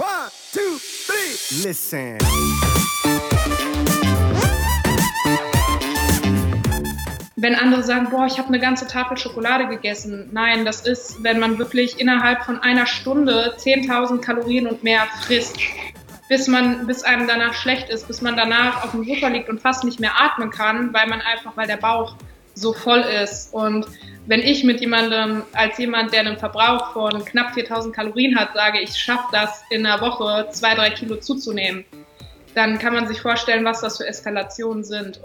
One, two, three. Listen. Wenn andere sagen, boah, ich habe eine ganze Tafel Schokolade gegessen. Nein, das ist, wenn man wirklich innerhalb von einer Stunde 10.000 Kalorien und mehr frisst, bis man, bis einem danach schlecht ist, bis man danach auf dem Sofa liegt und fast nicht mehr atmen kann, weil man einfach, weil der Bauch so voll ist. Und wenn ich mit jemandem, als jemand, der einen Verbrauch von knapp 4000 Kalorien hat, sage, ich schaffe das in einer Woche zwei, drei Kilo zuzunehmen, dann kann man sich vorstellen, was das für Eskalationen sind.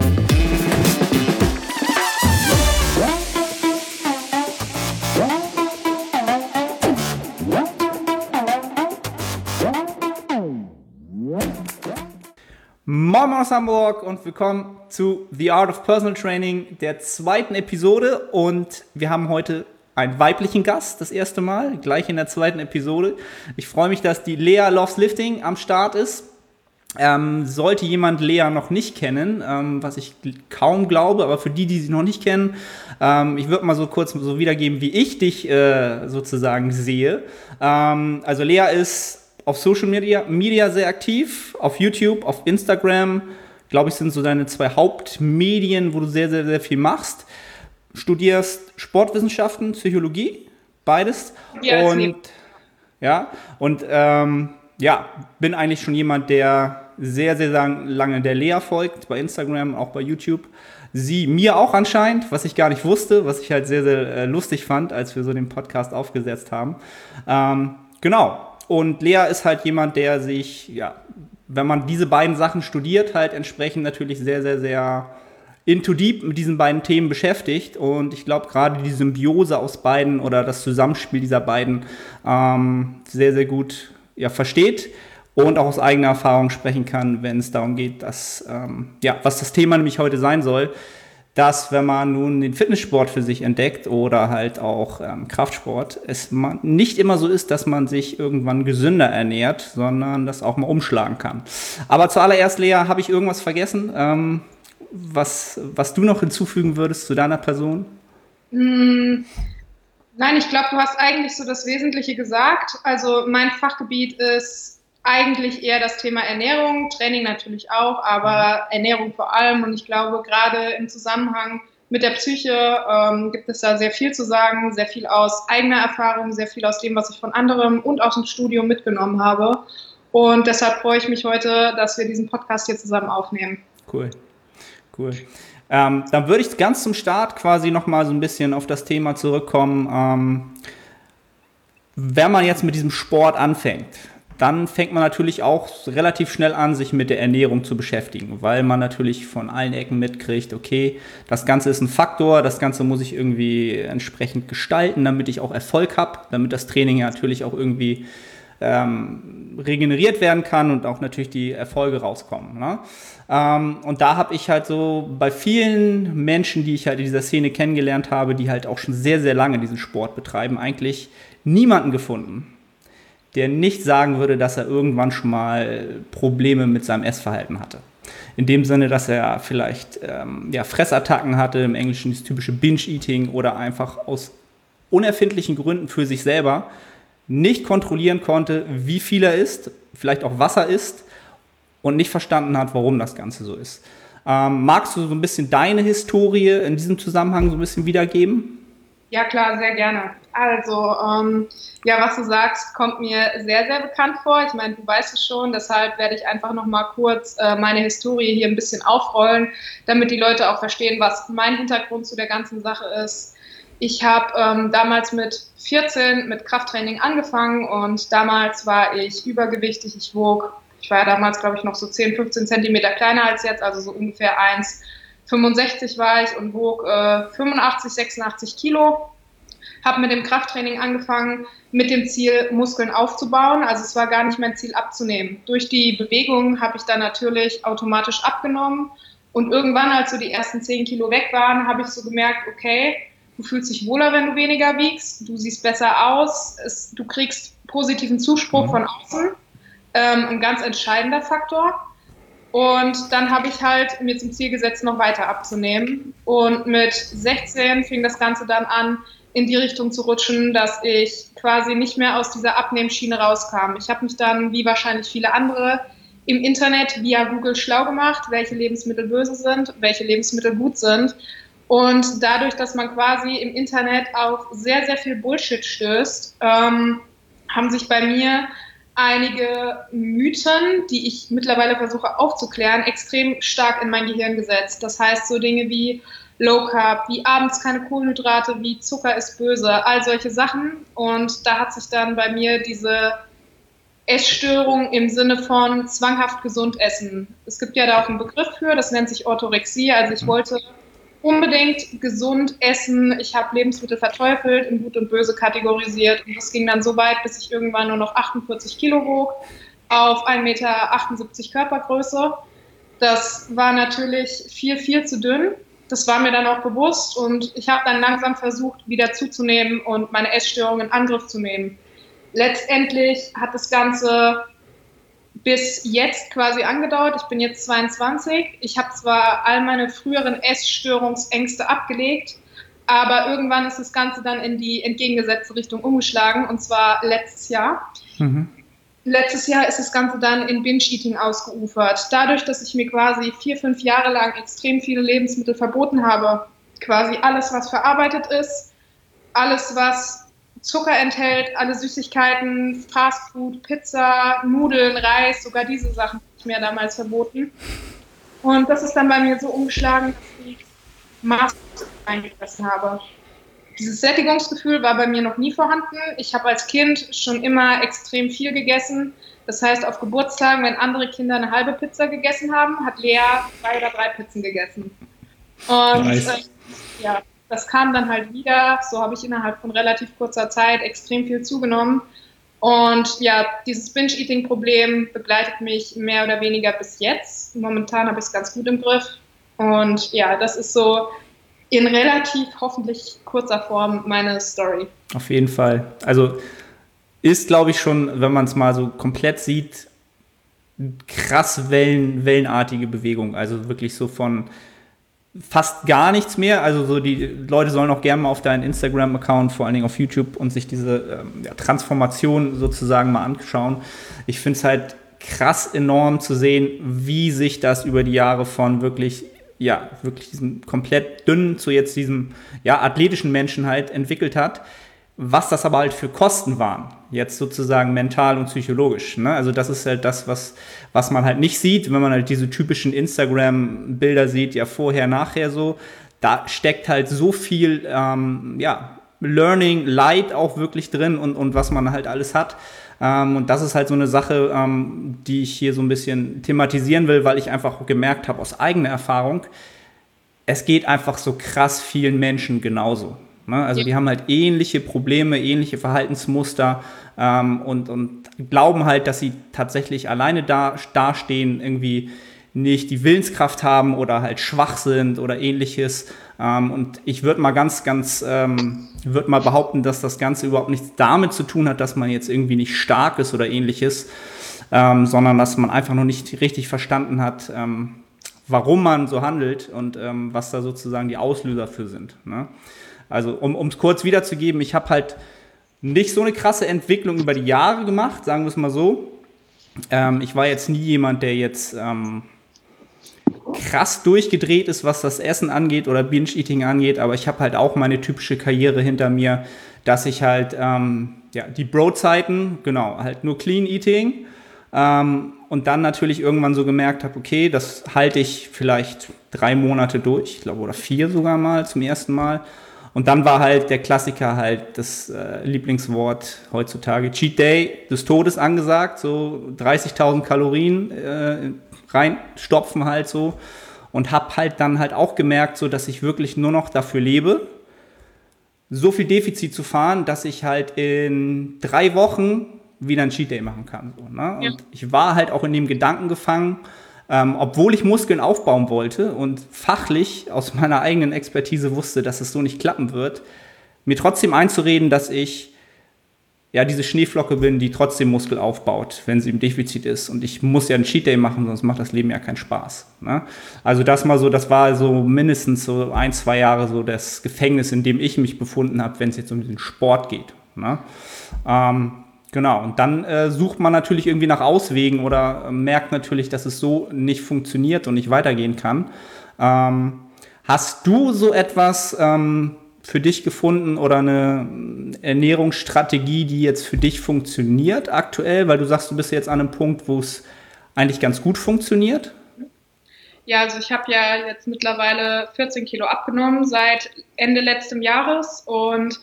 Moin aus Hamburg und willkommen zu The Art of Personal Training, der zweiten Episode. Und wir haben heute einen weiblichen Gast, das erste Mal, gleich in der zweiten Episode. Ich freue mich, dass die Lea Loves Lifting am Start ist. Ähm, sollte jemand Lea noch nicht kennen, ähm, was ich kaum glaube, aber für die, die sie noch nicht kennen, ähm, ich würde mal so kurz so wiedergeben, wie ich dich äh, sozusagen sehe. Ähm, also Lea ist auf Social Media, Media sehr aktiv, auf YouTube, auf Instagram, glaube ich, sind so deine zwei Hauptmedien, wo du sehr, sehr, sehr viel machst. Studierst Sportwissenschaften, Psychologie, beides. Ja, und ja, und ähm, ja, bin eigentlich schon jemand, der sehr, sehr lange der Lea folgt, bei Instagram, auch bei YouTube. Sie mir auch anscheinend, was ich gar nicht wusste, was ich halt sehr, sehr äh, lustig fand, als wir so den Podcast aufgesetzt haben. Ähm, genau, und Lea ist halt jemand, der sich, ja, wenn man diese beiden Sachen studiert, halt entsprechend natürlich sehr, sehr, sehr into deep mit diesen beiden Themen beschäftigt. Und ich glaube, gerade die Symbiose aus beiden oder das Zusammenspiel dieser beiden ähm, sehr, sehr gut ja, versteht und auch aus eigener Erfahrung sprechen kann, wenn es darum geht, dass, ähm, ja, was das Thema nämlich heute sein soll, dass wenn man nun den Fitnesssport für sich entdeckt oder halt auch ähm, Kraftsport, es nicht immer so ist, dass man sich irgendwann gesünder ernährt, sondern das auch mal umschlagen kann. Aber zuallererst, Lea, habe ich irgendwas vergessen, ähm, was, was du noch hinzufügen würdest zu deiner Person? Mm, nein, ich glaube, du hast eigentlich so das Wesentliche gesagt. Also mein Fachgebiet ist eigentlich eher das Thema Ernährung, Training natürlich auch, aber Ernährung vor allem. Und ich glaube, gerade im Zusammenhang mit der Psyche ähm, gibt es da sehr viel zu sagen, sehr viel aus eigener Erfahrung, sehr viel aus dem, was ich von anderem und aus dem Studium mitgenommen habe. Und deshalb freue ich mich heute, dass wir diesen Podcast hier zusammen aufnehmen. Cool, cool. Ähm, dann würde ich ganz zum Start quasi nochmal so ein bisschen auf das Thema zurückkommen. Ähm, wenn man jetzt mit diesem Sport anfängt, dann fängt man natürlich auch relativ schnell an, sich mit der Ernährung zu beschäftigen, weil man natürlich von allen Ecken mitkriegt, okay, das Ganze ist ein Faktor, das Ganze muss ich irgendwie entsprechend gestalten, damit ich auch Erfolg habe, damit das Training natürlich auch irgendwie ähm, regeneriert werden kann und auch natürlich die Erfolge rauskommen. Ne? Ähm, und da habe ich halt so bei vielen Menschen, die ich halt in dieser Szene kennengelernt habe, die halt auch schon sehr, sehr lange diesen Sport betreiben, eigentlich niemanden gefunden, der nicht sagen würde, dass er irgendwann schon mal Probleme mit seinem Essverhalten hatte. In dem Sinne, dass er vielleicht ähm, ja, Fressattacken hatte, im Englischen das typische Binge-Eating oder einfach aus unerfindlichen Gründen für sich selber nicht kontrollieren konnte, wie viel er isst, vielleicht auch was er isst und nicht verstanden hat, warum das Ganze so ist. Ähm, magst du so ein bisschen deine Historie in diesem Zusammenhang so ein bisschen wiedergeben? Ja, klar, sehr gerne. Also, ähm, ja, was du sagst, kommt mir sehr, sehr bekannt vor. Ich meine, du weißt es schon, deshalb werde ich einfach noch mal kurz äh, meine Historie hier ein bisschen aufrollen, damit die Leute auch verstehen, was mein Hintergrund zu der ganzen Sache ist. Ich habe ähm, damals mit 14 mit Krafttraining angefangen und damals war ich übergewichtig. Ich wog, ich war damals, glaube ich, noch so 10, 15 Zentimeter kleiner als jetzt, also so ungefähr 1 65 war ich und wog äh, 85, 86 Kilo. Habe mit dem Krafttraining angefangen, mit dem Ziel, Muskeln aufzubauen. Also es war gar nicht mein Ziel abzunehmen. Durch die Bewegung habe ich dann natürlich automatisch abgenommen. Und irgendwann, als so die ersten 10 Kilo weg waren, habe ich so gemerkt, okay, du fühlst dich wohler, wenn du weniger wiegst, du siehst besser aus, es, du kriegst positiven Zuspruch mhm. von außen. Ähm, ein ganz entscheidender Faktor. Und dann habe ich halt mir zum Ziel gesetzt, noch weiter abzunehmen. Und mit 16 fing das Ganze dann an, in die Richtung zu rutschen, dass ich quasi nicht mehr aus dieser Abnehmschiene rauskam. Ich habe mich dann, wie wahrscheinlich viele andere, im Internet via Google schlau gemacht, welche Lebensmittel böse sind, welche Lebensmittel gut sind. Und dadurch, dass man quasi im Internet auf sehr, sehr viel Bullshit stößt, ähm, haben sich bei mir einige Mythen, die ich mittlerweile versuche aufzuklären, extrem stark in mein Gehirn gesetzt. Das heißt, so Dinge wie Low Carb, wie abends keine Kohlenhydrate, wie Zucker ist böse, all solche Sachen. Und da hat sich dann bei mir diese Essstörung im Sinne von zwanghaft gesund essen. Es gibt ja da auch einen Begriff für, das nennt sich Orthorexie. Also ich wollte unbedingt gesund essen. Ich habe Lebensmittel verteufelt, in gut und böse kategorisiert. Und das ging dann so weit, bis ich irgendwann nur noch 48 Kilo wog, auf 1,78 Meter Körpergröße. Das war natürlich viel, viel zu dünn. Das war mir dann auch bewusst und ich habe dann langsam versucht, wieder zuzunehmen und meine Essstörung in Angriff zu nehmen. Letztendlich hat das Ganze bis jetzt quasi angedauert. Ich bin jetzt 22. Ich habe zwar all meine früheren Essstörungsängste abgelegt, aber irgendwann ist das Ganze dann in die entgegengesetzte Richtung umgeschlagen und zwar letztes Jahr. Mhm. Letztes Jahr ist das Ganze dann in Binge-Eating ausgeufert. Dadurch, dass ich mir quasi vier, fünf Jahre lang extrem viele Lebensmittel verboten habe, quasi alles, was verarbeitet ist, alles, was Zucker enthält, alle Süßigkeiten, Fastfood, Pizza, Nudeln, Reis, sogar diese Sachen habe ich mir damals verboten. Und das ist dann bei mir so umgeschlagen, dass ich Maß eingefressen habe. Dieses Sättigungsgefühl war bei mir noch nie vorhanden. Ich habe als Kind schon immer extrem viel gegessen. Das heißt, auf Geburtstagen, wenn andere Kinder eine halbe Pizza gegessen haben, hat Lea zwei oder drei Pizzen gegessen. Und nice. äh, ja, das kam dann halt wieder. So habe ich innerhalb von relativ kurzer Zeit extrem viel zugenommen. Und ja, dieses Binge-Eating-Problem begleitet mich mehr oder weniger bis jetzt. Momentan habe ich es ganz gut im Griff. Und ja, das ist so in relativ hoffentlich kurzer Form meine Story. Auf jeden Fall. Also ist, glaube ich, schon, wenn man es mal so komplett sieht, krass Wellen, wellenartige Bewegung. Also wirklich so von fast gar nichts mehr. Also so die Leute sollen auch gerne mal auf deinen Instagram-Account, vor allen Dingen auf YouTube und sich diese ähm, ja, Transformation sozusagen mal anschauen. Ich finde es halt krass enorm zu sehen, wie sich das über die Jahre von wirklich ja, wirklich diesem komplett dünnen zu jetzt diesem ja, athletischen Menschen halt entwickelt hat was das aber halt für Kosten waren, jetzt sozusagen mental und psychologisch. Ne? Also das ist halt das, was, was man halt nicht sieht, wenn man halt diese typischen Instagram-Bilder sieht, ja vorher, nachher so. Da steckt halt so viel, ähm, ja, Learning, Light auch wirklich drin und, und was man halt alles hat. Ähm, und das ist halt so eine Sache, ähm, die ich hier so ein bisschen thematisieren will, weil ich einfach gemerkt habe aus eigener Erfahrung, es geht einfach so krass vielen Menschen genauso. Ne? Also die haben halt ähnliche Probleme, ähnliche Verhaltensmuster ähm, und, und glauben halt, dass sie tatsächlich alleine da dastehen, irgendwie nicht die Willenskraft haben oder halt schwach sind oder ähnliches. Ähm, und ich würde mal ganz, ganz, ähm, würde mal behaupten, dass das Ganze überhaupt nichts damit zu tun hat, dass man jetzt irgendwie nicht stark ist oder ähnliches, ähm, sondern dass man einfach noch nicht richtig verstanden hat, ähm, warum man so handelt und ähm, was da sozusagen die Auslöser für sind. Ne? Also um es kurz wiederzugeben, ich habe halt nicht so eine krasse Entwicklung über die Jahre gemacht, sagen wir es mal so. Ähm, ich war jetzt nie jemand, der jetzt krass durchgedreht ist, was das Essen angeht oder Binge-Eating angeht, aber ich habe halt auch meine typische Karriere hinter mir, dass ich halt ähm, ja, die Broadzeiten, genau, halt nur Clean Eating ähm, und dann natürlich irgendwann so gemerkt habe, okay, das halte ich vielleicht drei Monate durch, ich glaube, oder vier sogar mal zum ersten Mal und dann war halt der Klassiker halt das äh, Lieblingswort heutzutage, Cheat Day des Todes angesagt, so 30.000 Kalorien äh, reinstopfen halt so. Und hab halt dann halt auch gemerkt, so dass ich wirklich nur noch dafür lebe, so viel Defizit zu fahren, dass ich halt in drei Wochen wieder ein Cheat Day machen kann. So, ne? ja. Und ich war halt auch in dem Gedanken gefangen, ähm, obwohl ich Muskeln aufbauen wollte und fachlich aus meiner eigenen Expertise wusste, dass es so nicht klappen wird, mir trotzdem einzureden, dass ich ja diese Schneeflocke bin, die trotzdem Muskel aufbaut, wenn sie im Defizit ist. Und ich muss ja einen Cheat Day machen, sonst macht das Leben ja keinen Spaß. Ne? Also das mal so, das war so mindestens so ein, zwei Jahre so das Gefängnis, in dem ich mich befunden habe, wenn es jetzt um den Sport geht. Ne? Ähm, Genau, und dann äh, sucht man natürlich irgendwie nach Auswegen oder äh, merkt natürlich, dass es so nicht funktioniert und nicht weitergehen kann. Ähm, hast du so etwas ähm, für dich gefunden oder eine Ernährungsstrategie, die jetzt für dich funktioniert aktuell? Weil du sagst, du bist jetzt an einem Punkt, wo es eigentlich ganz gut funktioniert. Ja, also ich habe ja jetzt mittlerweile 14 Kilo abgenommen seit Ende letzten Jahres und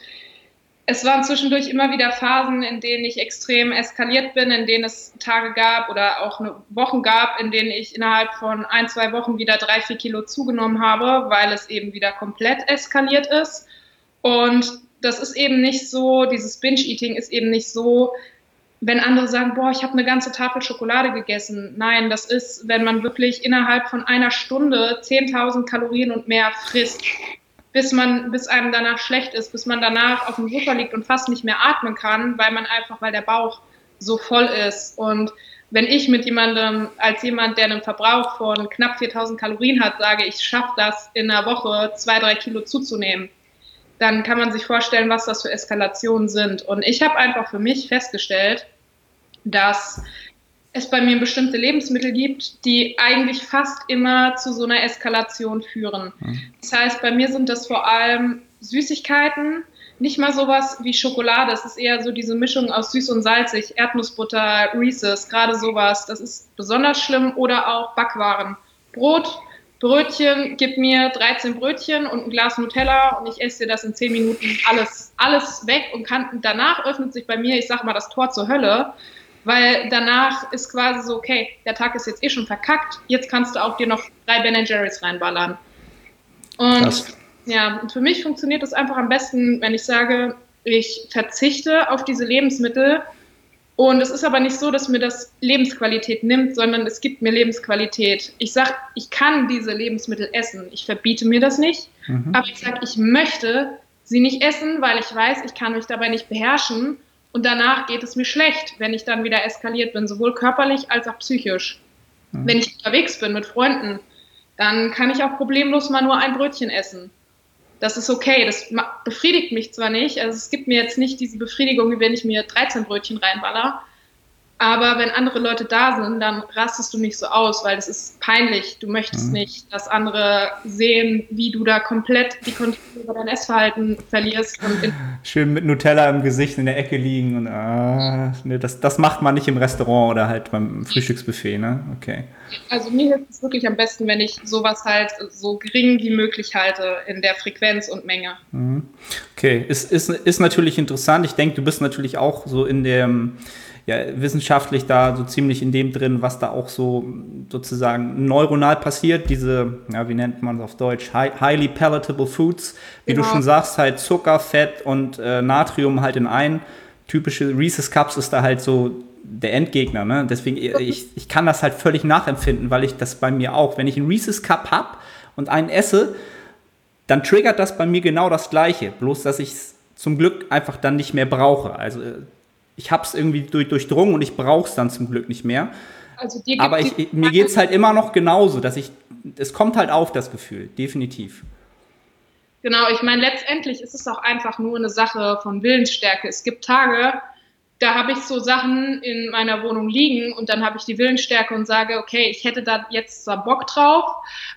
es waren zwischendurch immer wieder Phasen, in denen ich extrem eskaliert bin, in denen es Tage gab oder auch Wochen gab, in denen ich innerhalb von ein, zwei Wochen wieder drei, vier Kilo zugenommen habe, weil es eben wieder komplett eskaliert ist. Und das ist eben nicht so, dieses Binge-Eating ist eben nicht so, wenn andere sagen, boah, ich habe eine ganze Tafel Schokolade gegessen. Nein, das ist, wenn man wirklich innerhalb von einer Stunde 10.000 Kalorien und mehr frisst bis man, bis einem danach schlecht ist, bis man danach auf dem Sofa liegt und fast nicht mehr atmen kann, weil man einfach, weil der Bauch so voll ist. Und wenn ich mit jemandem, als jemand, der einen Verbrauch von knapp 4000 Kalorien hat, sage, ich schaffe das in einer Woche zwei, drei Kilo zuzunehmen, dann kann man sich vorstellen, was das für Eskalationen sind. Und ich habe einfach für mich festgestellt, dass es bei mir bestimmte Lebensmittel gibt, die eigentlich fast immer zu so einer Eskalation führen. Mhm. Das heißt, bei mir sind das vor allem Süßigkeiten, nicht mal sowas wie Schokolade. Es ist eher so diese Mischung aus süß und salzig, Erdnussbutter, Reese's, gerade sowas. Das ist besonders schlimm. Oder auch Backwaren. Brot, Brötchen, gib mir 13 Brötchen und ein Glas Nutella und ich esse dir das in 10 Minuten alles, alles weg und kann, danach öffnet sich bei mir, ich sag mal, das Tor zur Hölle weil danach ist quasi so, okay, der Tag ist jetzt eh schon verkackt, jetzt kannst du auch dir noch drei Ben Jerry's reinballern. Und Krass. ja, und für mich funktioniert das einfach am besten, wenn ich sage, ich verzichte auf diese Lebensmittel und es ist aber nicht so, dass mir das Lebensqualität nimmt, sondern es gibt mir Lebensqualität. Ich sage, ich kann diese Lebensmittel essen. Ich verbiete mir das nicht, mhm. aber ich sage, ich möchte sie nicht essen, weil ich weiß, ich kann mich dabei nicht beherrschen und danach geht es mir schlecht, wenn ich dann wieder eskaliert bin, sowohl körperlich als auch psychisch. Mhm. Wenn ich unterwegs bin mit Freunden, dann kann ich auch problemlos mal nur ein Brötchen essen. Das ist okay. Das befriedigt mich zwar nicht, also es gibt mir jetzt nicht diese Befriedigung, wie wenn ich mir 13 Brötchen reinballer, aber wenn andere Leute da sind, dann rastest du nicht so aus, weil es ist peinlich. Du möchtest mhm. nicht, dass andere sehen, wie du da komplett die Kontrolle über dein Essverhalten verlierst. Schön mit Nutella im Gesicht in der Ecke liegen. Und, äh, ne, das, das macht man nicht im Restaurant oder halt beim Frühstücksbuffet, ne? Okay. Also mir hilft es wirklich am besten, wenn ich sowas halt so gering wie möglich halte in der Frequenz und Menge. Mhm. Okay, ist, ist, ist natürlich interessant. Ich denke, du bist natürlich auch so in dem ja, wissenschaftlich da so ziemlich in dem drin, was da auch so sozusagen neuronal passiert. Diese, ja, wie nennt man es auf Deutsch? High, highly palatable Foods. Wie genau. du schon sagst, halt Zucker, Fett und äh, Natrium halt in ein. Typische Reese's Cups ist da halt so der Endgegner. Ne? Deswegen, ich, ich kann das halt völlig nachempfinden, weil ich das bei mir auch, wenn ich einen Reese's Cup habe und einen esse, dann triggert das bei mir genau das Gleiche. Bloß, dass ich es zum Glück einfach dann nicht mehr brauche. Also äh, ich habe es irgendwie durch, durchdrungen und ich brauche es dann zum Glück nicht mehr. Also Aber ich, ich, mir geht es halt immer noch genauso, dass ich, es kommt halt auf das Gefühl, definitiv. Genau, ich meine, letztendlich ist es auch einfach nur eine Sache von Willensstärke. Es gibt Tage, da habe ich so Sachen in meiner Wohnung liegen und dann habe ich die Willensstärke und sage, okay, ich hätte da jetzt zwar Bock drauf,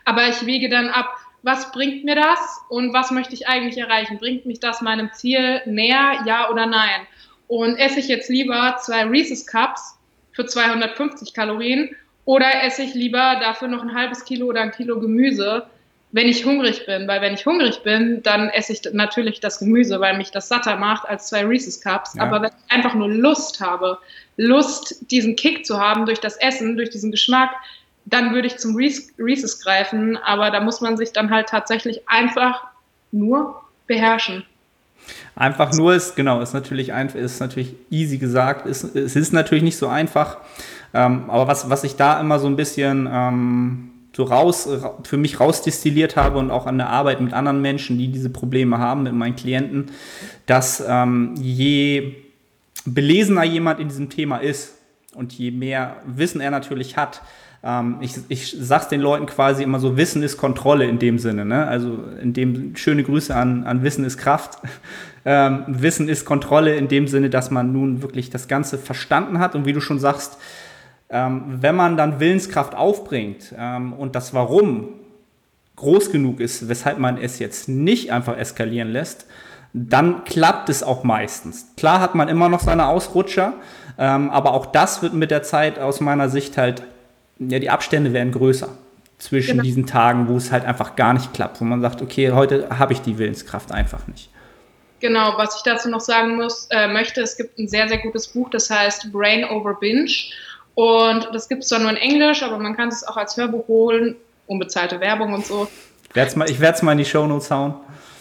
aber ich wege dann ab, was bringt mir das und was möchte ich eigentlich erreichen? Bringt mich das meinem Ziel näher, ja oder nein? Und esse ich jetzt lieber zwei Reese's Cups für 250 Kalorien oder esse ich lieber dafür noch ein halbes Kilo oder ein Kilo Gemüse, wenn ich hungrig bin? Weil wenn ich hungrig bin, dann esse ich natürlich das Gemüse, weil mich das satter macht als zwei Reese's Cups. Ja. Aber wenn ich einfach nur Lust habe, Lust, diesen Kick zu haben durch das Essen, durch diesen Geschmack, dann würde ich zum Reese's greifen. Aber da muss man sich dann halt tatsächlich einfach nur beherrschen. Einfach nur ist, genau, ist natürlich einfach, ist natürlich easy gesagt, ist, es ist natürlich nicht so einfach. Ähm, aber was, was ich da immer so ein bisschen ähm, so raus, für mich rausdestilliert habe und auch an der Arbeit mit anderen Menschen, die diese Probleme haben, mit meinen Klienten, dass ähm, je belesener jemand in diesem Thema ist und je mehr Wissen er natürlich hat, ähm, ich, ich sag's den Leuten quasi immer so, Wissen ist Kontrolle in dem Sinne. Ne? Also in dem schöne Grüße an, an Wissen ist Kraft. Ähm, Wissen ist Kontrolle in dem Sinne, dass man nun wirklich das Ganze verstanden hat und wie du schon sagst, ähm, wenn man dann Willenskraft aufbringt ähm, und das Warum groß genug ist, weshalb man es jetzt nicht einfach eskalieren lässt, dann klappt es auch meistens. Klar hat man immer noch seine Ausrutscher, ähm, aber auch das wird mit der Zeit aus meiner Sicht halt, ja, die Abstände werden größer zwischen genau. diesen Tagen, wo es halt einfach gar nicht klappt, wo man sagt, okay, heute habe ich die Willenskraft einfach nicht. Genau, was ich dazu noch sagen muss, äh, möchte, es gibt ein sehr, sehr gutes Buch, das heißt Brain Over Binge. Und das gibt es zwar nur in Englisch, aber man kann es auch als Hörbuch holen, unbezahlte Werbung und so. Ich werde es mal in die Show Notes hauen.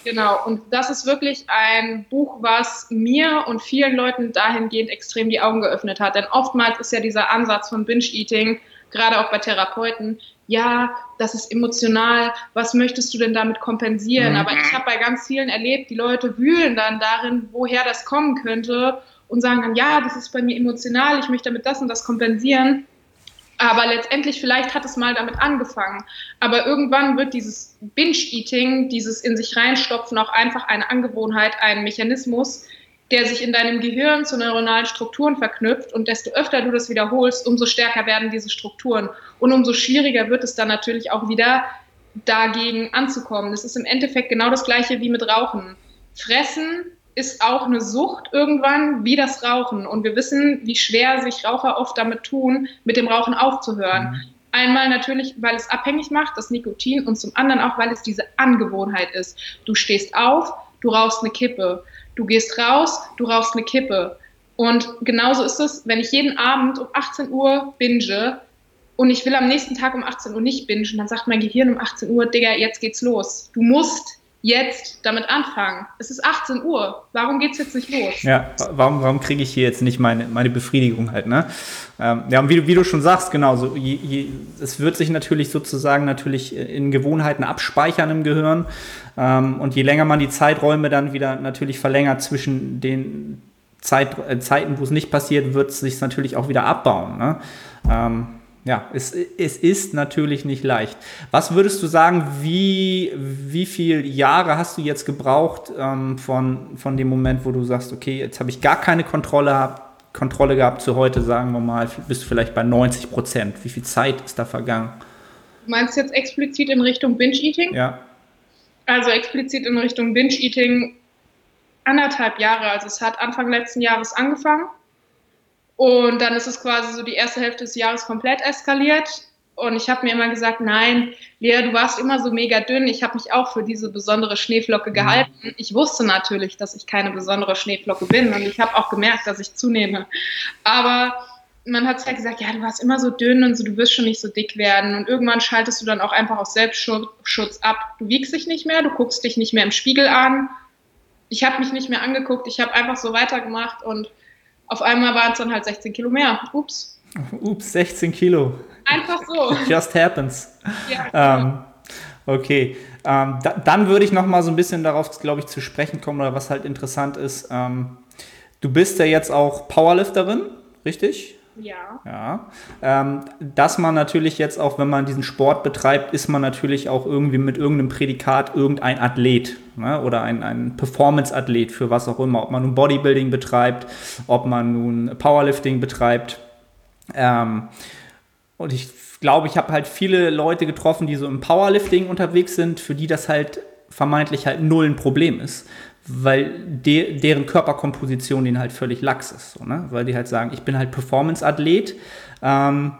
Genau, und das ist wirklich ein Buch, was mir und vielen Leuten dahingehend extrem die Augen geöffnet hat. Denn oftmals ist ja dieser Ansatz von Binge-Eating, gerade auch bei Therapeuten, ja, das ist emotional, was möchtest du denn damit kompensieren? Mhm. Aber ich habe bei ganz vielen erlebt, die Leute wühlen dann darin, woher das kommen könnte und sagen dann, ja, das ist bei mir emotional, ich möchte damit das und das kompensieren. Aber letztendlich, vielleicht hat es mal damit angefangen. Aber irgendwann wird dieses Binge-Eating, dieses in sich reinstopfen, auch einfach eine Angewohnheit, ein Mechanismus, der sich in deinem Gehirn zu neuronalen Strukturen verknüpft. Und desto öfter du das wiederholst, umso stärker werden diese Strukturen. Und umso schwieriger wird es dann natürlich auch wieder, dagegen anzukommen. Das ist im Endeffekt genau das Gleiche wie mit Rauchen. Fressen ist auch eine Sucht irgendwann wie das Rauchen. Und wir wissen, wie schwer sich Raucher oft damit tun, mit dem Rauchen aufzuhören. Mhm. Einmal natürlich, weil es abhängig macht, das Nikotin, und zum anderen auch, weil es diese Angewohnheit ist. Du stehst auf, du rauchst eine Kippe. Du gehst raus, du rauchst eine Kippe. Und genauso ist es, wenn ich jeden Abend um 18 Uhr binge und ich will am nächsten Tag um 18 Uhr nicht bingen, dann sagt mein Gehirn um 18 Uhr, Digga, jetzt geht's los. Du musst jetzt damit anfangen. Es ist 18 Uhr. Warum geht es jetzt nicht los? Ja, warum, warum kriege ich hier jetzt nicht meine, meine Befriedigung halt, ne? Ähm, ja, und wie, wie, du schon sagst, genau, so, je, je, es wird sich natürlich sozusagen natürlich in Gewohnheiten abspeichern im Gehirn. Ähm, und je länger man die Zeiträume dann wieder natürlich verlängert zwischen den Zeit, äh, Zeiten, wo es nicht passiert, wird es sich natürlich auch wieder abbauen. Ne? Ähm, ja, es, es ist natürlich nicht leicht. Was würdest du sagen, wie, wie viele Jahre hast du jetzt gebraucht ähm, von, von dem Moment, wo du sagst, okay, jetzt habe ich gar keine Kontrolle, Kontrolle gehabt zu heute, sagen wir mal, bist du vielleicht bei 90 Prozent. Wie viel Zeit ist da vergangen? Du meinst jetzt explizit in Richtung Binge-Eating? Ja. Also explizit in Richtung Binge-Eating anderthalb Jahre. Also es hat Anfang letzten Jahres angefangen und dann ist es quasi so die erste Hälfte des Jahres komplett eskaliert. Und ich habe mir immer gesagt, nein, Lea, du warst immer so mega dünn. Ich habe mich auch für diese besondere Schneeflocke mhm. gehalten. Ich wusste natürlich, dass ich keine besondere Schneeflocke bin. Und ich habe auch gemerkt, dass ich zunehme. Aber man hat halt gesagt, ja, du warst immer so dünn und so, du wirst schon nicht so dick werden. Und irgendwann schaltest du dann auch einfach aus Selbstschutz ab. Du wiegst dich nicht mehr, du guckst dich nicht mehr im Spiegel an. Ich habe mich nicht mehr angeguckt. Ich habe einfach so weitergemacht und auf einmal waren es dann halt 16 Kilo mehr. Ups. Ups, 16 Kilo. Einfach so. Just happens. Ja, ähm, okay. Ähm, da, dann würde ich noch mal so ein bisschen darauf, glaube ich, zu sprechen kommen, oder was halt interessant ist. Ähm, du bist ja jetzt auch Powerlifterin, richtig? Ja. Ja. Ähm, dass man natürlich jetzt auch, wenn man diesen Sport betreibt, ist man natürlich auch irgendwie mit irgendeinem Prädikat irgendein Athlet ne? oder ein, ein Performance-Athlet für was auch immer. Ob man nun Bodybuilding betreibt, ob man nun Powerlifting betreibt. Ähm, und ich glaube, ich habe halt viele Leute getroffen, die so im Powerlifting unterwegs sind, für die das halt vermeintlich halt null ein Problem ist weil de deren Körperkomposition ihnen halt völlig lax ist. So, ne? Weil die halt sagen, ich bin halt Performance-Athlet. Ähm,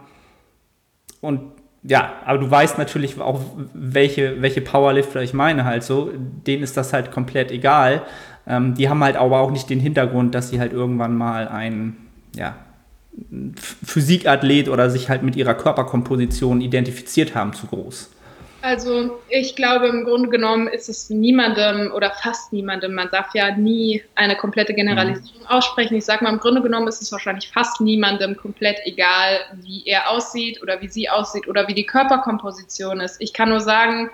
und ja, aber du weißt natürlich auch, welche, welche Powerlifter ich meine halt so. Denen ist das halt komplett egal. Ähm, die haben halt aber auch nicht den Hintergrund, dass sie halt irgendwann mal ein, ja, Physikathlet oder sich halt mit ihrer Körperkomposition identifiziert haben zu groß. Also ich glaube, im Grunde genommen ist es niemandem oder fast niemandem, man darf ja nie eine komplette Generalisierung mhm. aussprechen. Ich sage mal, im Grunde genommen ist es wahrscheinlich fast niemandem komplett egal, wie er aussieht oder wie sie aussieht oder wie die Körperkomposition ist. Ich kann nur sagen,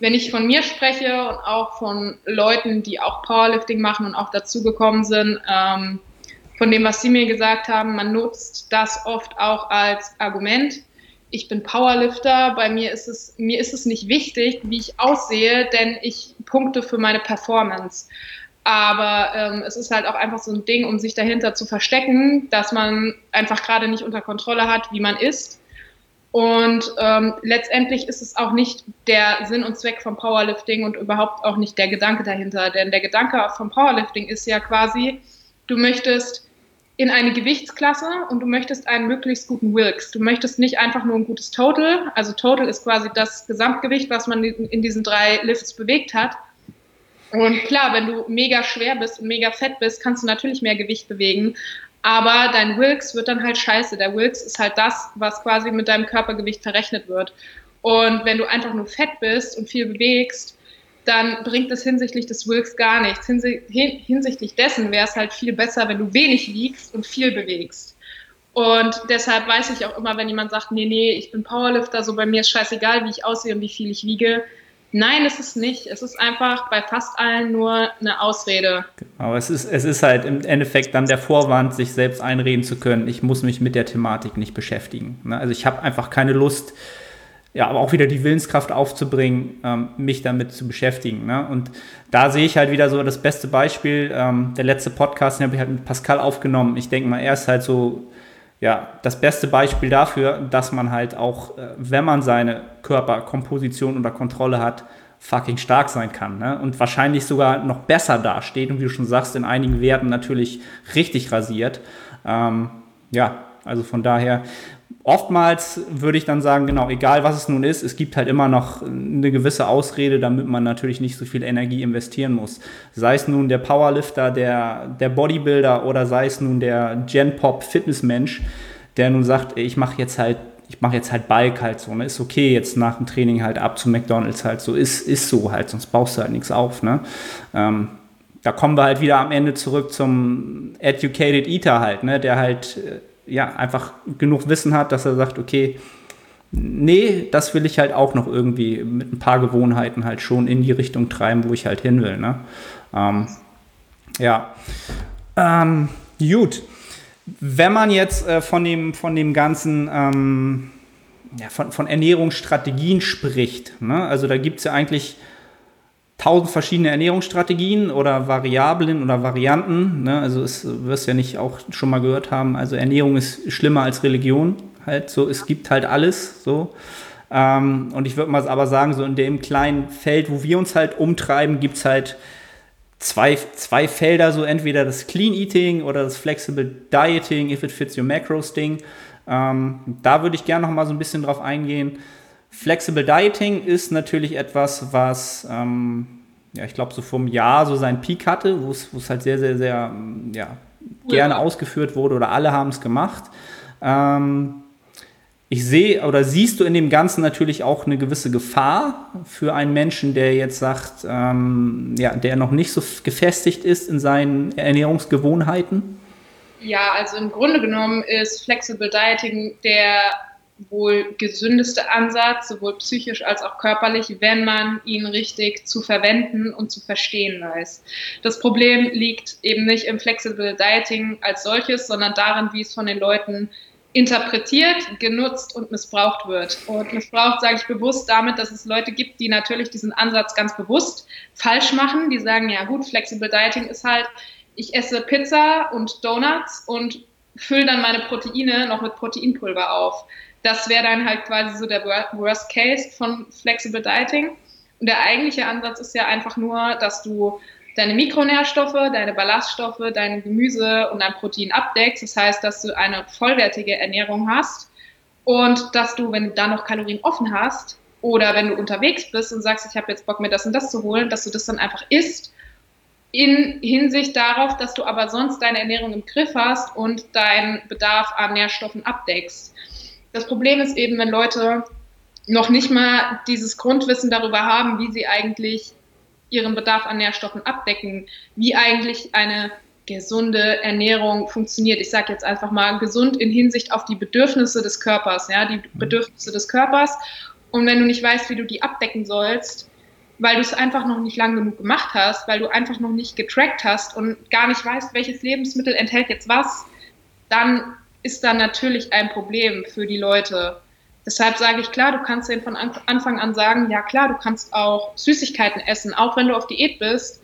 wenn ich von mir spreche und auch von Leuten, die auch Powerlifting machen und auch dazugekommen sind, ähm, von dem, was Sie mir gesagt haben, man nutzt das oft auch als Argument. Ich bin Powerlifter, bei mir ist es, mir ist es nicht wichtig, wie ich aussehe, denn ich punkte für meine Performance. Aber ähm, es ist halt auch einfach so ein Ding, um sich dahinter zu verstecken, dass man einfach gerade nicht unter Kontrolle hat, wie man ist. Und ähm, letztendlich ist es auch nicht der Sinn und Zweck vom Powerlifting und überhaupt auch nicht der Gedanke dahinter. Denn der Gedanke vom Powerlifting ist ja quasi, du möchtest in eine Gewichtsklasse und du möchtest einen möglichst guten Wilks. Du möchtest nicht einfach nur ein gutes Total. Also Total ist quasi das Gesamtgewicht, was man in diesen drei Lifts bewegt hat. Und klar, wenn du mega schwer bist und mega fett bist, kannst du natürlich mehr Gewicht bewegen. Aber dein Wilks wird dann halt scheiße. Der Wilks ist halt das, was quasi mit deinem Körpergewicht verrechnet wird. Und wenn du einfach nur fett bist und viel bewegst, dann bringt es hinsichtlich des Wilks gar nichts. Hinsichtlich dessen wäre es halt viel besser, wenn du wenig wiegst und viel bewegst. Und deshalb weiß ich auch immer, wenn jemand sagt, nee, nee, ich bin Powerlifter, so bei mir ist scheißegal, wie ich aussehe und wie viel ich wiege. Nein, es ist nicht. Es ist einfach bei fast allen nur eine Ausrede. Aber es ist, es ist halt im Endeffekt dann der Vorwand, sich selbst einreden zu können, ich muss mich mit der Thematik nicht beschäftigen. Ne? Also ich habe einfach keine Lust, ja, aber auch wieder die Willenskraft aufzubringen, ähm, mich damit zu beschäftigen. Ne? Und da sehe ich halt wieder so das beste Beispiel. Ähm, der letzte Podcast, den habe ich halt mit Pascal aufgenommen. Ich denke mal, er ist halt so, ja, das beste Beispiel dafür, dass man halt auch, äh, wenn man seine Körperkomposition unter Kontrolle hat, fucking stark sein kann. Ne? Und wahrscheinlich sogar noch besser dasteht und wie du schon sagst, in einigen Werten natürlich richtig rasiert. Ähm, ja, also von daher oftmals würde ich dann sagen, genau, egal was es nun ist, es gibt halt immer noch eine gewisse Ausrede, damit man natürlich nicht so viel Energie investieren muss. Sei es nun der Powerlifter, der, der Bodybuilder oder sei es nun der Gen-Pop-Fitnessmensch, der nun sagt, ich mache jetzt halt ich mache jetzt halt Balk halt so, ne? Ist okay, jetzt nach dem Training halt ab zu McDonalds halt so, ist, ist so halt, sonst baust du halt nichts auf, ne? Ähm, da kommen wir halt wieder am Ende zurück zum Educated Eater halt, ne? Der halt äh, ja, einfach genug Wissen hat, dass er sagt, okay, nee, das will ich halt auch noch irgendwie mit ein paar Gewohnheiten halt schon in die Richtung treiben, wo ich halt hin will. Ne? Ähm, ja. Ähm, gut. Wenn man jetzt äh, von, dem, von dem ganzen, ähm, ja, von, von Ernährungsstrategien spricht, ne? also da gibt es ja eigentlich tausend verschiedene Ernährungsstrategien oder Variablen oder Varianten. Ne? Also es wirst ja nicht auch schon mal gehört haben. Also Ernährung ist schlimmer als Religion. Halt so, es gibt halt alles so. Ähm, und ich würde mal aber sagen, so in dem kleinen Feld, wo wir uns halt umtreiben, gibt es halt zwei, zwei Felder, so entweder das Clean Eating oder das Flexible Dieting, if it fits your macros Ding. Ähm, da würde ich gerne noch mal so ein bisschen drauf eingehen. Flexible Dieting ist natürlich etwas, was, ähm, ja, ich glaube, so vom Jahr so seinen Peak hatte, wo es halt sehr, sehr, sehr, ja, gerne ausgeführt wurde oder alle haben es gemacht. Ähm, ich sehe oder siehst du in dem Ganzen natürlich auch eine gewisse Gefahr für einen Menschen, der jetzt sagt, ähm, ja, der noch nicht so gefestigt ist in seinen Ernährungsgewohnheiten? Ja, also im Grunde genommen ist Flexible Dieting der wohl gesündeste Ansatz, sowohl psychisch als auch körperlich, wenn man ihn richtig zu verwenden und zu verstehen weiß. Das Problem liegt eben nicht im Flexible Dieting als solches, sondern darin, wie es von den Leuten interpretiert, genutzt und missbraucht wird. Und missbraucht sage ich bewusst damit, dass es Leute gibt, die natürlich diesen Ansatz ganz bewusst falsch machen. Die sagen, ja gut, Flexible Dieting ist halt, ich esse Pizza und Donuts und fülle dann meine Proteine noch mit Proteinpulver auf. Das wäre dann halt quasi so der Worst Case von Flexible Dieting. Und der eigentliche Ansatz ist ja einfach nur, dass du deine Mikronährstoffe, deine Ballaststoffe, dein Gemüse und dein Protein abdeckst. Das heißt, dass du eine vollwertige Ernährung hast und dass du, wenn du da noch Kalorien offen hast oder wenn du unterwegs bist und sagst, ich habe jetzt Bock mir das und das zu holen, dass du das dann einfach isst in Hinsicht darauf, dass du aber sonst deine Ernährung im Griff hast und deinen Bedarf an Nährstoffen abdeckst. Das Problem ist eben, wenn Leute noch nicht mal dieses Grundwissen darüber haben, wie sie eigentlich ihren Bedarf an Nährstoffen abdecken, wie eigentlich eine gesunde Ernährung funktioniert. Ich sage jetzt einfach mal gesund in Hinsicht auf die Bedürfnisse des Körpers, ja, die Bedürfnisse des Körpers. Und wenn du nicht weißt, wie du die abdecken sollst, weil du es einfach noch nicht lang genug gemacht hast, weil du einfach noch nicht getrackt hast und gar nicht weißt, welches Lebensmittel enthält jetzt was, dann ist da natürlich ein Problem für die Leute. Deshalb sage ich klar, du kannst denen von Anfang an sagen, ja klar, du kannst auch Süßigkeiten essen, auch wenn du auf Diät bist.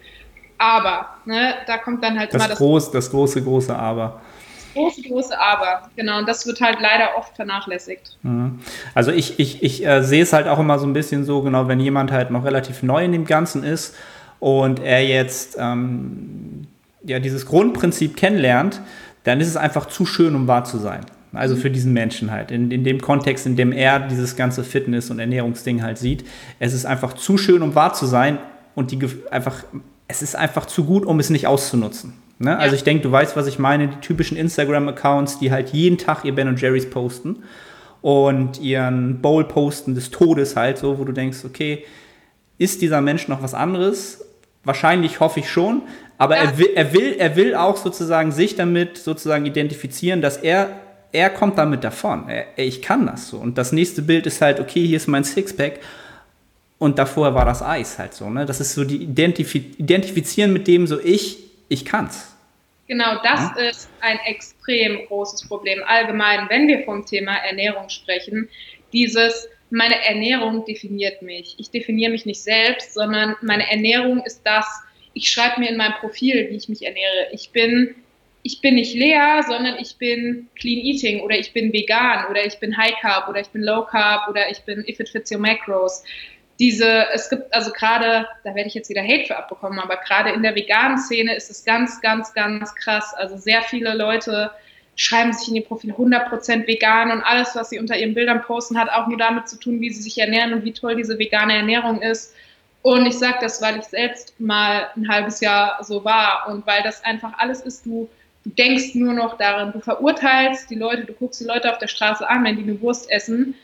Aber, ne, da kommt dann halt das immer das, groß, das große, große Aber große, große Aber. Genau, und das wird halt leider oft vernachlässigt. Mhm. Also ich, ich, ich äh, sehe es halt auch immer so ein bisschen so, genau, wenn jemand halt noch relativ neu in dem Ganzen ist und er jetzt ähm, ja, dieses Grundprinzip kennenlernt, dann ist es einfach zu schön, um wahr zu sein. Also für diesen Menschen halt. In, in dem Kontext, in dem er dieses ganze Fitness- und Ernährungsding halt sieht. Es ist einfach zu schön, um wahr zu sein und die einfach, es ist einfach zu gut, um es nicht auszunutzen. Ne? Also ja. Also ich denke, du weißt, was ich meine, die typischen Instagram-Accounts, die halt jeden Tag ihr Ben und Jerry's posten und ihren Bowl posten des Todes halt so, wo du denkst, okay, ist dieser Mensch noch was anderes? Wahrscheinlich hoffe ich schon, aber ja. er, will, er, will, er will auch sozusagen sich damit sozusagen identifizieren, dass er, er kommt damit davon. Er, ich kann das so. Und das nächste Bild ist halt, okay, hier ist mein Sixpack und davor war das Eis halt so. Ne? Das ist so die Identif Identifizieren mit dem so, ich, ich kann's. Genau, das ja. ist ein extrem großes Problem. Allgemein, wenn wir vom Thema Ernährung sprechen, dieses, meine Ernährung definiert mich. Ich definiere mich nicht selbst, sondern meine Ernährung ist das, ich schreibe mir in meinem Profil, wie ich mich ernähre. Ich bin, ich bin nicht leer, sondern ich bin Clean Eating oder ich bin vegan oder ich bin High Carb oder ich bin Low Carb oder ich bin If It Fits Your Macros diese, es gibt also gerade, da werde ich jetzt wieder Hate für abbekommen, aber gerade in der veganen Szene ist es ganz, ganz, ganz krass. Also sehr viele Leute schreiben sich in ihr Profil 100% vegan und alles, was sie unter ihren Bildern posten, hat auch nur damit zu tun, wie sie sich ernähren und wie toll diese vegane Ernährung ist. Und ich sage das, weil ich selbst mal ein halbes Jahr so war und weil das einfach alles ist, du, du denkst nur noch darin, du verurteilst die Leute, du guckst die Leute auf der Straße an, wenn die eine Wurst essen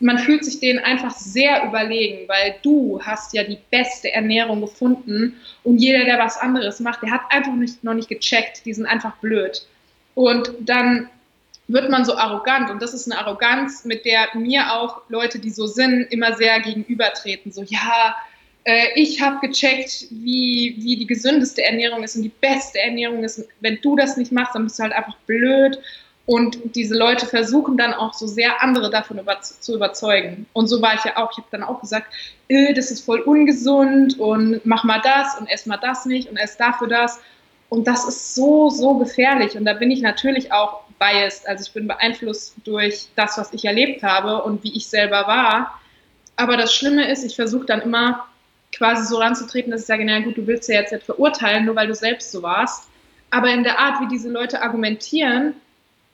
man fühlt sich denen einfach sehr überlegen, weil du hast ja die beste Ernährung gefunden und jeder, der was anderes macht, der hat einfach nicht, noch nicht gecheckt, die sind einfach blöd. Und dann wird man so arrogant und das ist eine Arroganz, mit der mir auch Leute, die so sind, immer sehr gegenübertreten. So, ja, ich habe gecheckt, wie, wie die gesündeste Ernährung ist und die beste Ernährung ist. Wenn du das nicht machst, dann bist du halt einfach blöd und diese Leute versuchen dann auch so sehr andere davon über, zu überzeugen. Und so war ich ja auch. Ich habe dann auch gesagt, äh, das ist voll ungesund und mach mal das und ess mal das nicht und ess dafür das. Und das ist so, so gefährlich. Und da bin ich natürlich auch biased. Also ich bin beeinflusst durch das, was ich erlebt habe und wie ich selber war. Aber das Schlimme ist, ich versuche dann immer quasi so ranzutreten, dass ich sage, na gut, du willst ja jetzt nicht verurteilen, nur weil du selbst so warst. Aber in der Art, wie diese Leute argumentieren,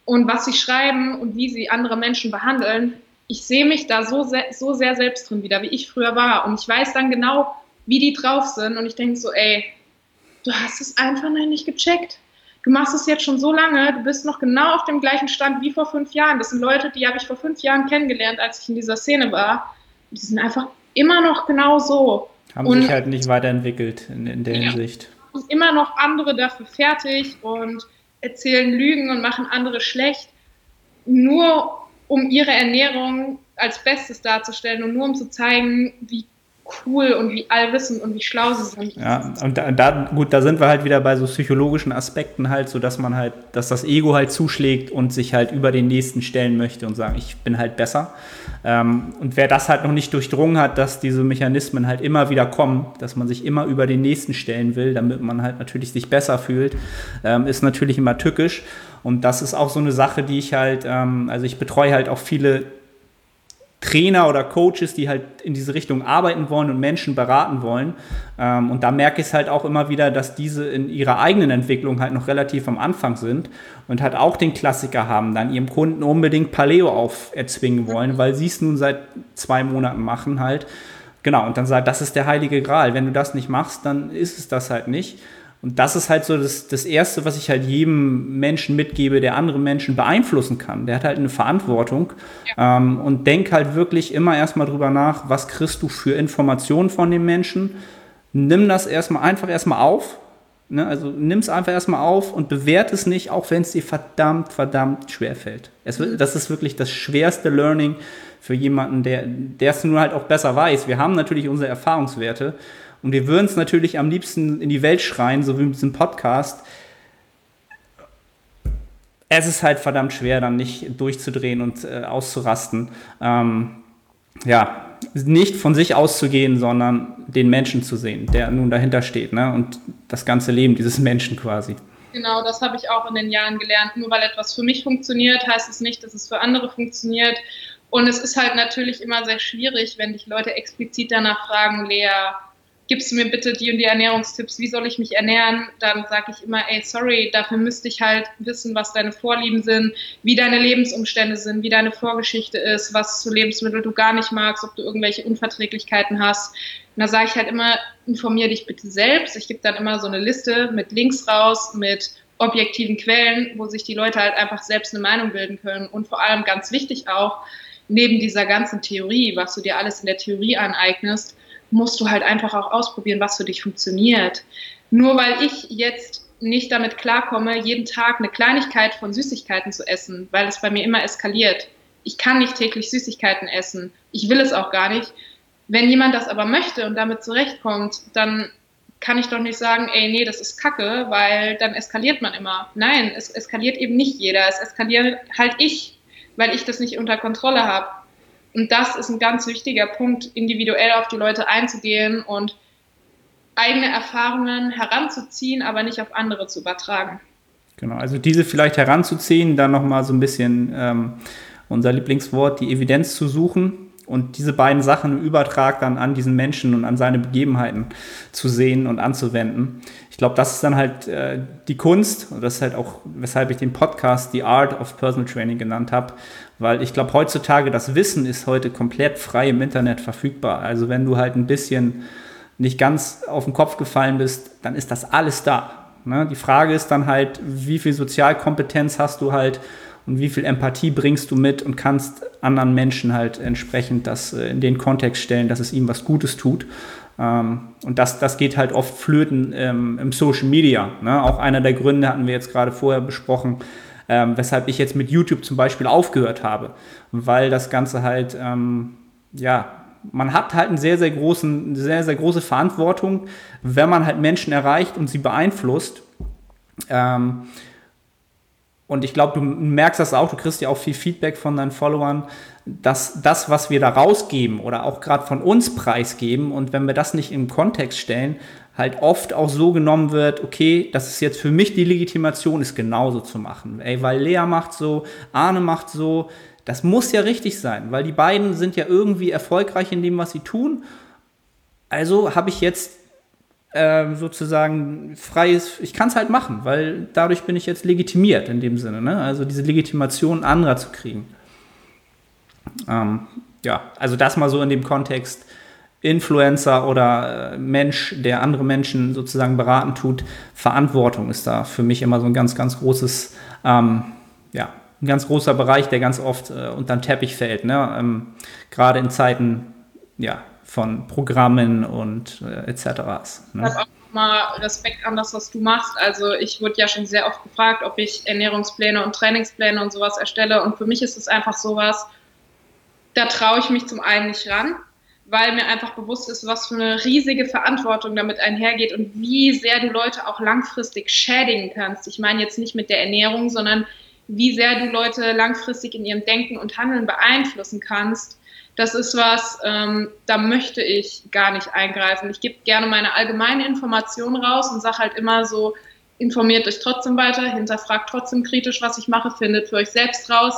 und was sie schreiben und wie sie andere Menschen behandeln, ich sehe mich da so, sehr, so sehr selbst drin wieder, wie ich früher war. Und ich weiß dann genau, wie die drauf sind. Und ich denke so, ey, du hast es einfach noch nicht gecheckt. Du machst es jetzt schon so lange, du bist noch genau auf dem gleichen Stand wie vor fünf Jahren. Das sind Leute, die habe ich vor fünf Jahren kennengelernt, als ich in dieser Szene war. Die sind einfach immer noch genau so. Haben und sich halt nicht weiterentwickelt in, in der ja, Hinsicht. Immer noch andere dafür fertig und erzählen Lügen und machen andere schlecht, nur um ihre Ernährung als Bestes darzustellen und nur um zu zeigen, wie cool und wie allwissend und wie schlau sie sind. Ja, und da, da, gut, da sind wir halt wieder bei so psychologischen Aspekten halt, so dass man halt, dass das Ego halt zuschlägt und sich halt über den nächsten stellen möchte und sagen, ich bin halt besser. Ähm, und wer das halt noch nicht durchdrungen hat, dass diese Mechanismen halt immer wieder kommen, dass man sich immer über den nächsten stellen will, damit man halt natürlich sich besser fühlt, ähm, ist natürlich immer tückisch. Und das ist auch so eine Sache, die ich halt, ähm, also ich betreue halt auch viele Trainer oder Coaches, die halt in diese Richtung arbeiten wollen und Menschen beraten wollen. Ähm, und da merke ich es halt auch immer wieder, dass diese in ihrer eigenen Entwicklung halt noch relativ am Anfang sind und halt auch den Klassiker haben, dann ihrem Kunden unbedingt Paleo auferzwingen wollen, weil sie es nun seit zwei Monaten machen halt. Genau, und dann sagt, das ist der heilige Gral. Wenn du das nicht machst, dann ist es das halt nicht. Und das ist halt so das, das Erste, was ich halt jedem Menschen mitgebe, der andere Menschen beeinflussen kann. Der hat halt eine Verantwortung. Ja. Ähm, und denk halt wirklich immer erstmal drüber nach, was kriegst du für Informationen von dem Menschen. Nimm das erstmal einfach erstmal auf. Ne? Also nimm es einfach erstmal auf und bewerte es nicht, auch wenn es dir verdammt, verdammt schwer fällt. Es, das ist wirklich das schwerste Learning für jemanden, der es nun halt auch besser weiß. Wir haben natürlich unsere Erfahrungswerte und wir würden es natürlich am liebsten in die Welt schreien, so wie mit diesem Podcast. Es ist halt verdammt schwer, dann nicht durchzudrehen und äh, auszurasten. Ähm, ja, nicht von sich auszugehen, sondern den Menschen zu sehen, der nun dahinter steht, ne? Und das ganze Leben dieses Menschen quasi. Genau, das habe ich auch in den Jahren gelernt. Nur weil etwas für mich funktioniert, heißt es nicht, dass es für andere funktioniert. Und es ist halt natürlich immer sehr schwierig, wenn dich Leute explizit danach fragen, Lea, gibst du mir bitte die und die Ernährungstipps, wie soll ich mich ernähren, dann sage ich immer, ey, sorry, dafür müsste ich halt wissen, was deine Vorlieben sind, wie deine Lebensumstände sind, wie deine Vorgeschichte ist, was zu Lebensmitteln du gar nicht magst, ob du irgendwelche Unverträglichkeiten hast. Und da sage ich halt immer, informier dich bitte selbst. Ich gebe dann immer so eine Liste mit Links raus, mit objektiven Quellen, wo sich die Leute halt einfach selbst eine Meinung bilden können. Und vor allem ganz wichtig auch, neben dieser ganzen Theorie, was du dir alles in der Theorie aneignest, musst du halt einfach auch ausprobieren, was für dich funktioniert. Nur weil ich jetzt nicht damit klarkomme, jeden Tag eine Kleinigkeit von Süßigkeiten zu essen, weil es bei mir immer eskaliert. Ich kann nicht täglich Süßigkeiten essen. Ich will es auch gar nicht. Wenn jemand das aber möchte und damit zurechtkommt, dann kann ich doch nicht sagen, ey, nee, das ist Kacke, weil dann eskaliert man immer. Nein, es eskaliert eben nicht jeder. Es eskaliert halt ich, weil ich das nicht unter Kontrolle habe. Und das ist ein ganz wichtiger Punkt, individuell auf die Leute einzugehen und eigene Erfahrungen heranzuziehen, aber nicht auf andere zu übertragen. Genau, also diese vielleicht heranzuziehen, dann nochmal so ein bisschen ähm, unser Lieblingswort, die Evidenz zu suchen und diese beiden Sachen im Übertrag dann an diesen Menschen und an seine Begebenheiten zu sehen und anzuwenden. Ich glaube, das ist dann halt äh, die Kunst und das ist halt auch, weshalb ich den Podcast The Art of Personal Training genannt habe, weil ich glaube, heutzutage das Wissen ist heute komplett frei im Internet verfügbar. Also wenn du halt ein bisschen nicht ganz auf den Kopf gefallen bist, dann ist das alles da. Ne? Die Frage ist dann halt, wie viel Sozialkompetenz hast du halt und wie viel Empathie bringst du mit und kannst anderen Menschen halt entsprechend das äh, in den Kontext stellen, dass es ihm was Gutes tut. Ähm, und das, das geht halt oft flöten ähm, im Social Media. Ne? Auch einer der Gründe hatten wir jetzt gerade vorher besprochen, ähm, weshalb ich jetzt mit YouTube zum Beispiel aufgehört habe, weil das Ganze halt, ähm, ja, man hat halt eine sehr, sehr, großen, sehr, sehr große Verantwortung, wenn man halt Menschen erreicht und sie beeinflusst. Ähm, und ich glaube, du merkst das auch, du kriegst ja auch viel Feedback von deinen Followern, dass das, was wir da rausgeben oder auch gerade von uns preisgeben und wenn wir das nicht im Kontext stellen, halt oft auch so genommen wird, okay, das ist jetzt für mich die Legitimation, ist genauso zu machen. Ey, weil Lea macht so, Arne macht so, das muss ja richtig sein, weil die beiden sind ja irgendwie erfolgreich in dem, was sie tun. Also habe ich jetzt äh, sozusagen freies, ich kann es halt machen, weil dadurch bin ich jetzt legitimiert in dem Sinne, ne? also diese Legitimation anderer zu kriegen. Ähm, ja, also das mal so in dem Kontext Influencer oder äh, Mensch, der andere Menschen sozusagen beraten tut, Verantwortung ist da für mich immer so ein ganz, ganz großes, ähm, ja, ein ganz großer Bereich, der ganz oft äh, unter den Teppich fällt, ne? Ähm, gerade in Zeiten, ja, von Programmen und äh, etc. Ne? Ich habe auch mal Respekt an das, was du machst. Also ich wurde ja schon sehr oft gefragt, ob ich Ernährungspläne und Trainingspläne und sowas erstelle. Und für mich ist es einfach sowas, da traue ich mich zum einen nicht ran, weil mir einfach bewusst ist, was für eine riesige Verantwortung damit einhergeht und wie sehr du Leute auch langfristig schädigen kannst. Ich meine jetzt nicht mit der Ernährung, sondern wie sehr du Leute langfristig in ihrem Denken und Handeln beeinflussen kannst das ist was, ähm, da möchte ich gar nicht eingreifen. Ich gebe gerne meine allgemeine Information raus und sage halt immer so, informiert euch trotzdem weiter, hinterfragt trotzdem kritisch, was ich mache, findet für euch selbst raus,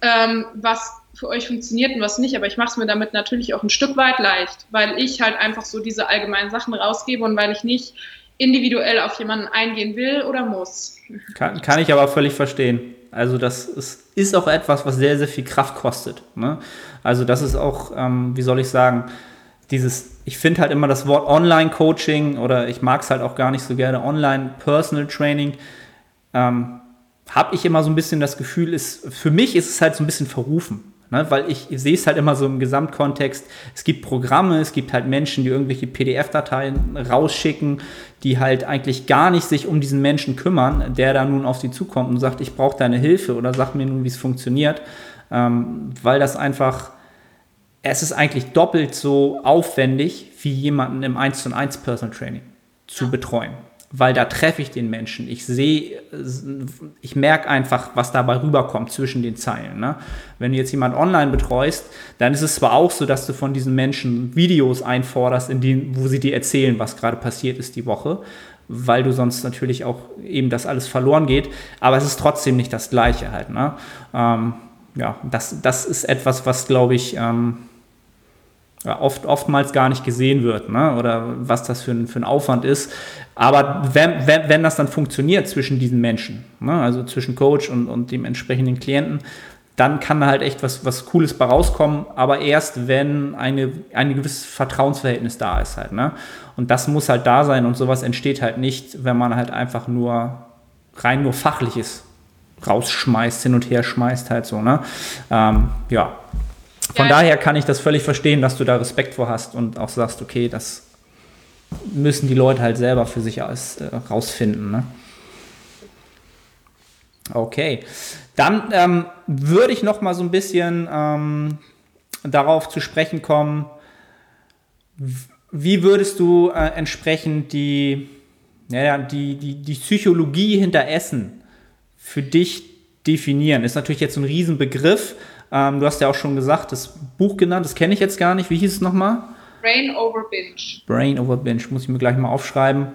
ähm, was für euch funktioniert und was nicht. Aber ich mache es mir damit natürlich auch ein Stück weit leicht, weil ich halt einfach so diese allgemeinen Sachen rausgebe und weil ich nicht individuell auf jemanden eingehen will oder muss. Kann, kann ich aber völlig verstehen. Also das ist, ist auch etwas, was sehr, sehr viel Kraft kostet. Ne? Also das ist auch, ähm, wie soll ich sagen, dieses, ich finde halt immer das Wort Online-Coaching oder ich mag es halt auch gar nicht so gerne, Online-Personal Training, ähm, habe ich immer so ein bisschen das Gefühl, ist, für mich ist es halt so ein bisschen verrufen. Ne, weil ich, sehe es halt immer so im Gesamtkontext. Es gibt Programme, es gibt halt Menschen, die irgendwelche PDF-Dateien rausschicken, die halt eigentlich gar nicht sich um diesen Menschen kümmern, der da nun auf sie zukommt und sagt, ich brauche deine Hilfe oder sag mir nun, wie es funktioniert, ähm, weil das einfach es ist eigentlich doppelt so aufwendig, wie jemanden im 1 zu 1 Personal Training zu betreuen weil da treffe ich den Menschen. Ich sehe, ich merke einfach, was dabei rüberkommt zwischen den Zeilen. Ne? Wenn du jetzt jemand online betreust, dann ist es zwar auch so, dass du von diesen Menschen Videos einforderst, in denen, wo sie dir erzählen, was gerade passiert ist die Woche, weil du sonst natürlich auch eben das alles verloren geht, aber es ist trotzdem nicht das Gleiche halt. Ne? Ähm, ja, das, das ist etwas, was glaube ich, ähm, oft, oftmals gar nicht gesehen wird, ne? oder was das für ein, für ein Aufwand ist. Aber wenn, wenn, wenn das dann funktioniert zwischen diesen Menschen, ne? also zwischen Coach und, und dem entsprechenden Klienten, dann kann da halt echt was, was Cooles bei rauskommen, aber erst, wenn eine, ein gewisses Vertrauensverhältnis da ist halt. Ne? Und das muss halt da sein und sowas entsteht halt nicht, wenn man halt einfach nur rein nur Fachliches rausschmeißt, hin und her schmeißt halt so. Ne? Ähm, ja, von ja, daher kann ich das völlig verstehen, dass du da Respekt vor hast und auch sagst, okay, das müssen die Leute halt selber für sich aus, äh, rausfinden. Ne? Okay, dann ähm, würde ich noch mal so ein bisschen ähm, darauf zu sprechen kommen. Wie würdest du äh, entsprechend die, ja, die, die, die Psychologie hinter Essen für dich definieren? Ist natürlich jetzt so ein Riesenbegriff, ähm, du hast ja auch schon gesagt, das Buch genannt, das kenne ich jetzt gar nicht. Wie hieß es nochmal? Brain Over Binge. Brain Over Binge, muss ich mir gleich mal aufschreiben.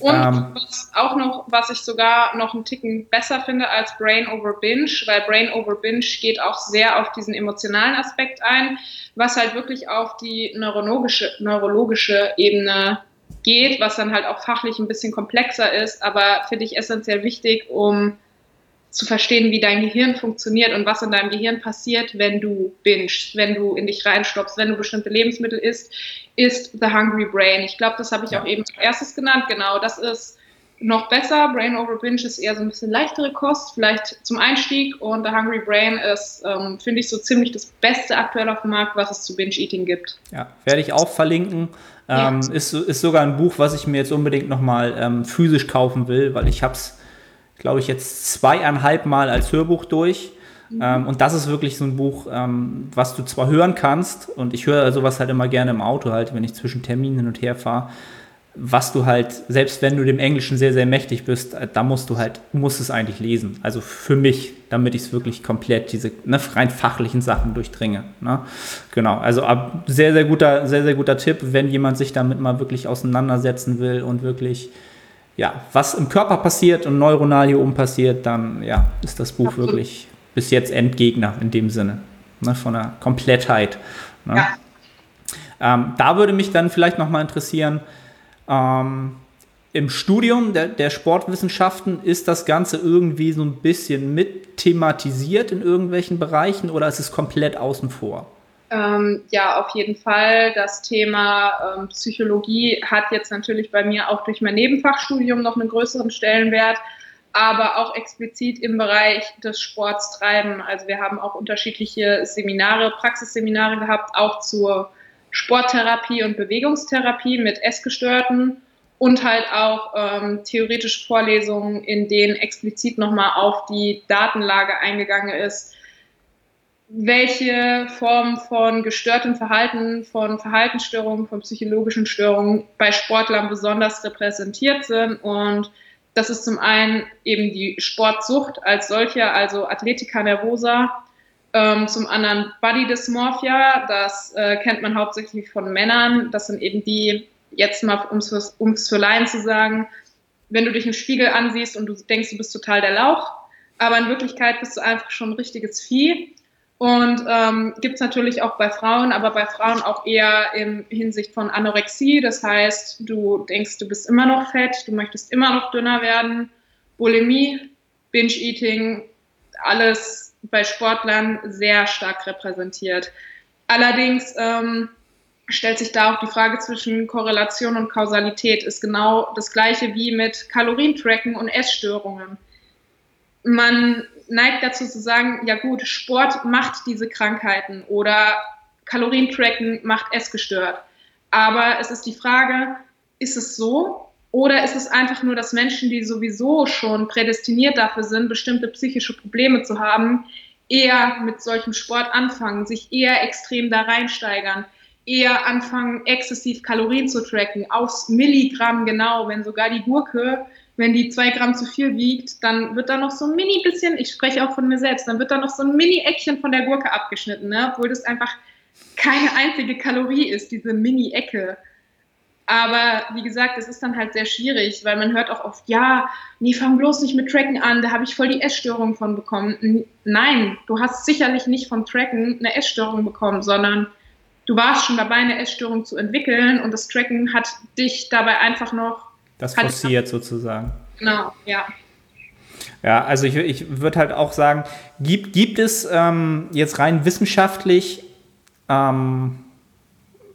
Und ähm, was auch noch, was ich sogar noch einen Ticken besser finde als Brain Over Binge, weil Brain Over Binge geht auch sehr auf diesen emotionalen Aspekt ein, was halt wirklich auf die neurologische, neurologische Ebene geht, was dann halt auch fachlich ein bisschen komplexer ist, aber finde ich essentiell wichtig, um zu verstehen, wie dein Gehirn funktioniert und was in deinem Gehirn passiert, wenn du bingst, wenn du in dich reinstoppst, wenn du bestimmte Lebensmittel isst, ist The Hungry Brain. Ich glaube, das habe ich ja. auch eben als erstes genannt. Genau, das ist noch besser. Brain over Binge ist eher so ein bisschen leichtere Kost, vielleicht zum Einstieg. Und The Hungry Brain ist, ähm, finde ich, so ziemlich das Beste aktuell auf dem Markt, was es zu Binge-Eating gibt. Ja, werde ich auch verlinken. Ähm, ja. ist, ist sogar ein Buch, was ich mir jetzt unbedingt nochmal ähm, physisch kaufen will, weil ich habe es glaube ich, jetzt zweieinhalb Mal als Hörbuch durch. Mhm. Ähm, und das ist wirklich so ein Buch, ähm, was du zwar hören kannst, und ich höre sowas halt immer gerne im Auto, halt, wenn ich zwischen Terminen hin und her fahre, was du halt, selbst wenn du dem Englischen sehr, sehr mächtig bist, äh, da musst du halt, musst es eigentlich lesen. Also für mich, damit ich es wirklich komplett, diese ne, rein fachlichen Sachen durchdringe. Ne? Genau, also ab, sehr, sehr guter, sehr, sehr guter Tipp, wenn jemand sich damit mal wirklich auseinandersetzen will und wirklich ja, was im Körper passiert und neuronal hier oben passiert, dann ja, ist das Buch Absolut. wirklich bis jetzt Endgegner in dem Sinne, ne, von der Komplettheit. Ne? Ja. Ähm, da würde mich dann vielleicht nochmal interessieren, ähm, im Studium der, der, Sportwissenschaften ist das Ganze irgendwie so ein bisschen mit thematisiert in irgendwelchen Bereichen oder ist es komplett außen vor? Ähm, ja, auf jeden Fall. Das Thema ähm, Psychologie hat jetzt natürlich bei mir auch durch mein Nebenfachstudium noch einen größeren Stellenwert, aber auch explizit im Bereich des Sports treiben. Also wir haben auch unterschiedliche Seminare, Praxisseminare gehabt, auch zur Sporttherapie und Bewegungstherapie mit Essgestörten und halt auch ähm, theoretische Vorlesungen, in denen explizit nochmal auf die Datenlage eingegangen ist welche Form von gestörtem Verhalten, von Verhaltensstörungen, von psychologischen Störungen bei Sportlern besonders repräsentiert sind. Und das ist zum einen eben die Sportsucht als solche, also Athletica nervosa, ähm, zum anderen Body Dysmorphia, das äh, kennt man hauptsächlich von Männern. Das sind eben die, jetzt mal um es für Laien zu sagen, wenn du dich im Spiegel ansiehst und du denkst, du bist total der Lauch, aber in Wirklichkeit bist du einfach schon ein richtiges Vieh und ähm, gibt es natürlich auch bei Frauen, aber bei Frauen auch eher in Hinsicht von Anorexie. Das heißt, du denkst, du bist immer noch fett, du möchtest immer noch dünner werden. Bulimie, Binge-Eating, alles bei Sportlern sehr stark repräsentiert. Allerdings ähm, stellt sich da auch die Frage zwischen Korrelation und Kausalität. Ist genau das gleiche wie mit Kalorientracken und Essstörungen. Man neigt dazu zu sagen, ja gut, Sport macht diese Krankheiten oder Kalorientracken macht es gestört. Aber es ist die Frage, ist es so oder ist es einfach nur, dass Menschen, die sowieso schon prädestiniert dafür sind, bestimmte psychische Probleme zu haben, eher mit solchem Sport anfangen, sich eher extrem da reinsteigern, eher anfangen, exzessiv Kalorien zu tracken, aufs Milligramm genau, wenn sogar die Gurke, wenn die zwei Gramm zu viel wiegt, dann wird da noch so ein mini bisschen, ich spreche auch von mir selbst, dann wird da noch so ein Mini-Eckchen von der Gurke abgeschnitten, ne? obwohl das einfach keine einzige Kalorie ist, diese Mini-Ecke. Aber wie gesagt, es ist dann halt sehr schwierig, weil man hört auch oft, ja, nee, fang bloß nicht mit Tracken an, da habe ich voll die Essstörung von bekommen. Nein, du hast sicherlich nicht vom Tracken eine Essstörung bekommen, sondern du warst schon dabei, eine Essstörung zu entwickeln und das Tracken hat dich dabei einfach noch. Das forciert sozusagen. Genau, ja. Ja, also ich, ich würde halt auch sagen, gibt, gibt es ähm, jetzt rein wissenschaftlich ähm,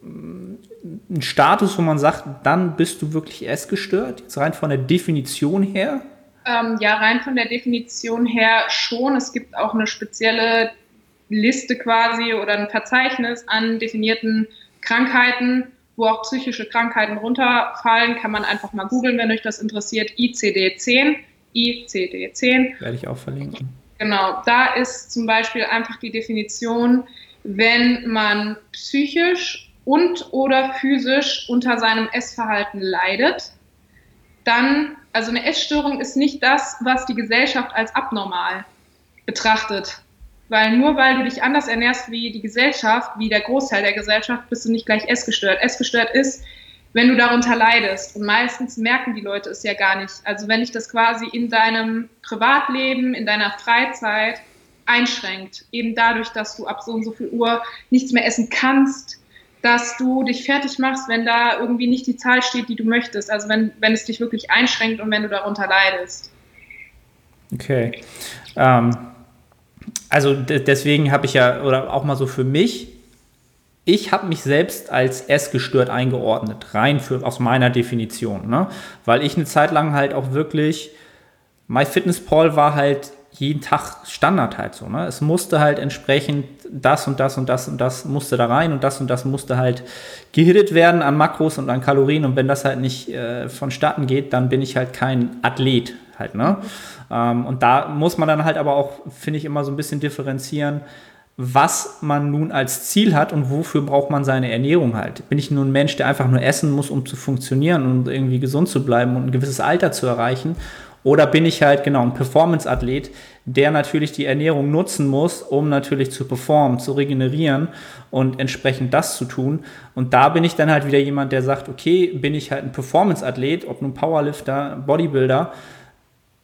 einen Status, wo man sagt, dann bist du wirklich essgestört, jetzt rein von der Definition her? Ähm, ja, rein von der Definition her schon. Es gibt auch eine spezielle Liste quasi oder ein Verzeichnis an definierten Krankheiten, wo auch psychische Krankheiten runterfallen. Kann man einfach mal googeln, wenn euch das interessiert. ICD-10. ICD-10. Werde ich auch verlinken. Genau, da ist zum Beispiel einfach die Definition, wenn man psychisch und oder physisch unter seinem Essverhalten leidet, dann, also eine Essstörung ist nicht das, was die Gesellschaft als abnormal betrachtet. Weil nur weil du dich anders ernährst wie die Gesellschaft, wie der Großteil der Gesellschaft, bist du nicht gleich essgestört. Essgestört ist, wenn du darunter leidest. Und meistens merken die Leute es ja gar nicht. Also wenn dich das quasi in deinem Privatleben, in deiner Freizeit einschränkt, eben dadurch, dass du ab so und so viel Uhr nichts mehr essen kannst, dass du dich fertig machst, wenn da irgendwie nicht die Zahl steht, die du möchtest. Also wenn, wenn es dich wirklich einschränkt und wenn du darunter leidest. Okay. Ähm, also deswegen habe ich ja, oder auch mal so für mich, ich habe mich selbst als essgestört eingeordnet, rein für, aus meiner Definition. Ne? Weil ich eine Zeit lang halt auch wirklich, MyFitnessPal war halt jeden Tag Standard halt so. Ne? Es musste halt entsprechend das und das und das und das musste da rein und das und das musste halt gehittet werden an Makros und an Kalorien. Und wenn das halt nicht äh, vonstatten geht, dann bin ich halt kein Athlet halt. Ne? Ähm, und da muss man dann halt aber auch, finde ich, immer so ein bisschen differenzieren, was man nun als Ziel hat und wofür braucht man seine Ernährung halt. Bin ich nur ein Mensch, der einfach nur essen muss, um zu funktionieren und irgendwie gesund zu bleiben und ein gewisses Alter zu erreichen? Oder bin ich halt genau ein Performance-Athlet, der natürlich die Ernährung nutzen muss, um natürlich zu performen, zu regenerieren und entsprechend das zu tun. Und da bin ich dann halt wieder jemand, der sagt, okay, bin ich halt ein Performance-Athlet, ob nun Powerlifter, Bodybuilder,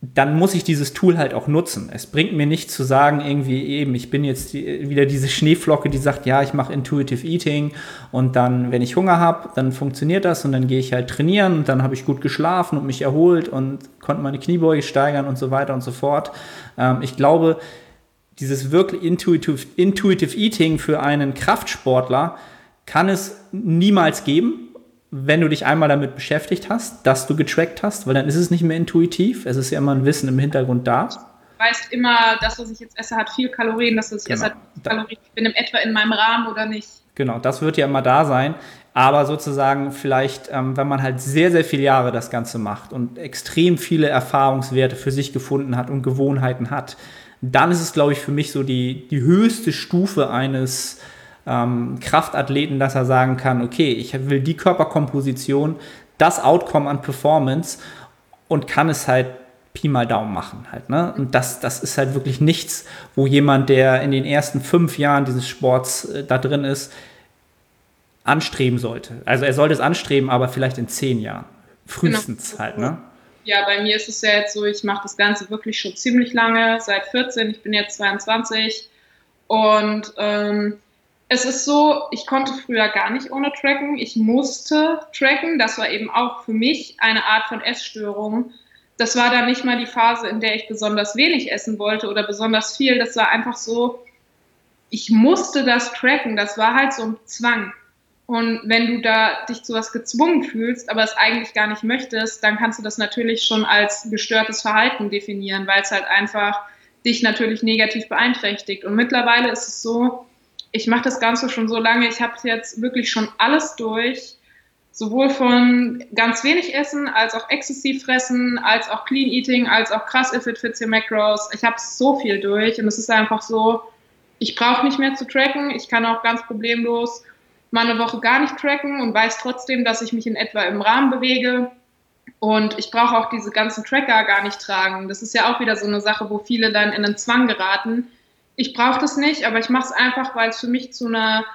dann muss ich dieses Tool halt auch nutzen. Es bringt mir nicht zu sagen, irgendwie eben, ich bin jetzt die, wieder diese Schneeflocke, die sagt, ja, ich mache Intuitive Eating und dann, wenn ich Hunger habe, dann funktioniert das und dann gehe ich halt trainieren und dann habe ich gut geschlafen und mich erholt und konnte meine Kniebeuge steigern und so weiter und so fort. Ähm, ich glaube, dieses wirklich Intuitive, Intuitive Eating für einen Kraftsportler kann es niemals geben wenn du dich einmal damit beschäftigt hast, dass du getrackt hast, weil dann ist es nicht mehr intuitiv, es ist ja immer ein Wissen im Hintergrund da. Du weißt immer, das, was ich jetzt esse, hat viel Kalorien, das, was ich genau. esse, hat Kalorien. Ich bin im etwa in meinem Rahmen oder nicht. Genau, das wird ja immer da sein. Aber sozusagen vielleicht, ähm, wenn man halt sehr, sehr viele Jahre das Ganze macht und extrem viele Erfahrungswerte für sich gefunden hat und Gewohnheiten hat, dann ist es, glaube ich, für mich so die, die höchste Stufe eines ähm, Kraftathleten, dass er sagen kann, okay, ich will die Körperkomposition, das Outcome an Performance und kann es halt Pi mal Daumen machen halt. Ne? Und das, das ist halt wirklich nichts, wo jemand, der in den ersten fünf Jahren dieses Sports äh, da drin ist, anstreben sollte. Also er sollte es anstreben, aber vielleicht in zehn Jahren. Frühestens genau. halt, ne? Ja, bei mir ist es ja jetzt so, ich mache das Ganze wirklich schon ziemlich lange, seit 14, ich bin jetzt 22 und ähm, es ist so, ich konnte früher gar nicht ohne tracken. Ich musste tracken. Das war eben auch für mich eine Art von Essstörung. Das war dann nicht mal die Phase, in der ich besonders wenig essen wollte oder besonders viel. Das war einfach so, ich musste das tracken. Das war halt so ein Zwang. Und wenn du da dich zu was gezwungen fühlst, aber es eigentlich gar nicht möchtest, dann kannst du das natürlich schon als gestörtes Verhalten definieren, weil es halt einfach dich natürlich negativ beeinträchtigt. Und mittlerweile ist es so, ich mache das Ganze schon so lange, ich habe jetzt wirklich schon alles durch. Sowohl von ganz wenig Essen, als auch exzessiv fressen, als auch Clean Eating, als auch krass If It Fits Your Macros. Ich habe so viel durch und es ist einfach so, ich brauche nicht mehr zu tracken. Ich kann auch ganz problemlos mal eine Woche gar nicht tracken und weiß trotzdem, dass ich mich in etwa im Rahmen bewege. Und ich brauche auch diese ganzen Tracker gar nicht tragen. Das ist ja auch wieder so eine Sache, wo viele dann in einen Zwang geraten. Ich brauche das nicht, aber ich mache es einfach, weil es für mich zu einer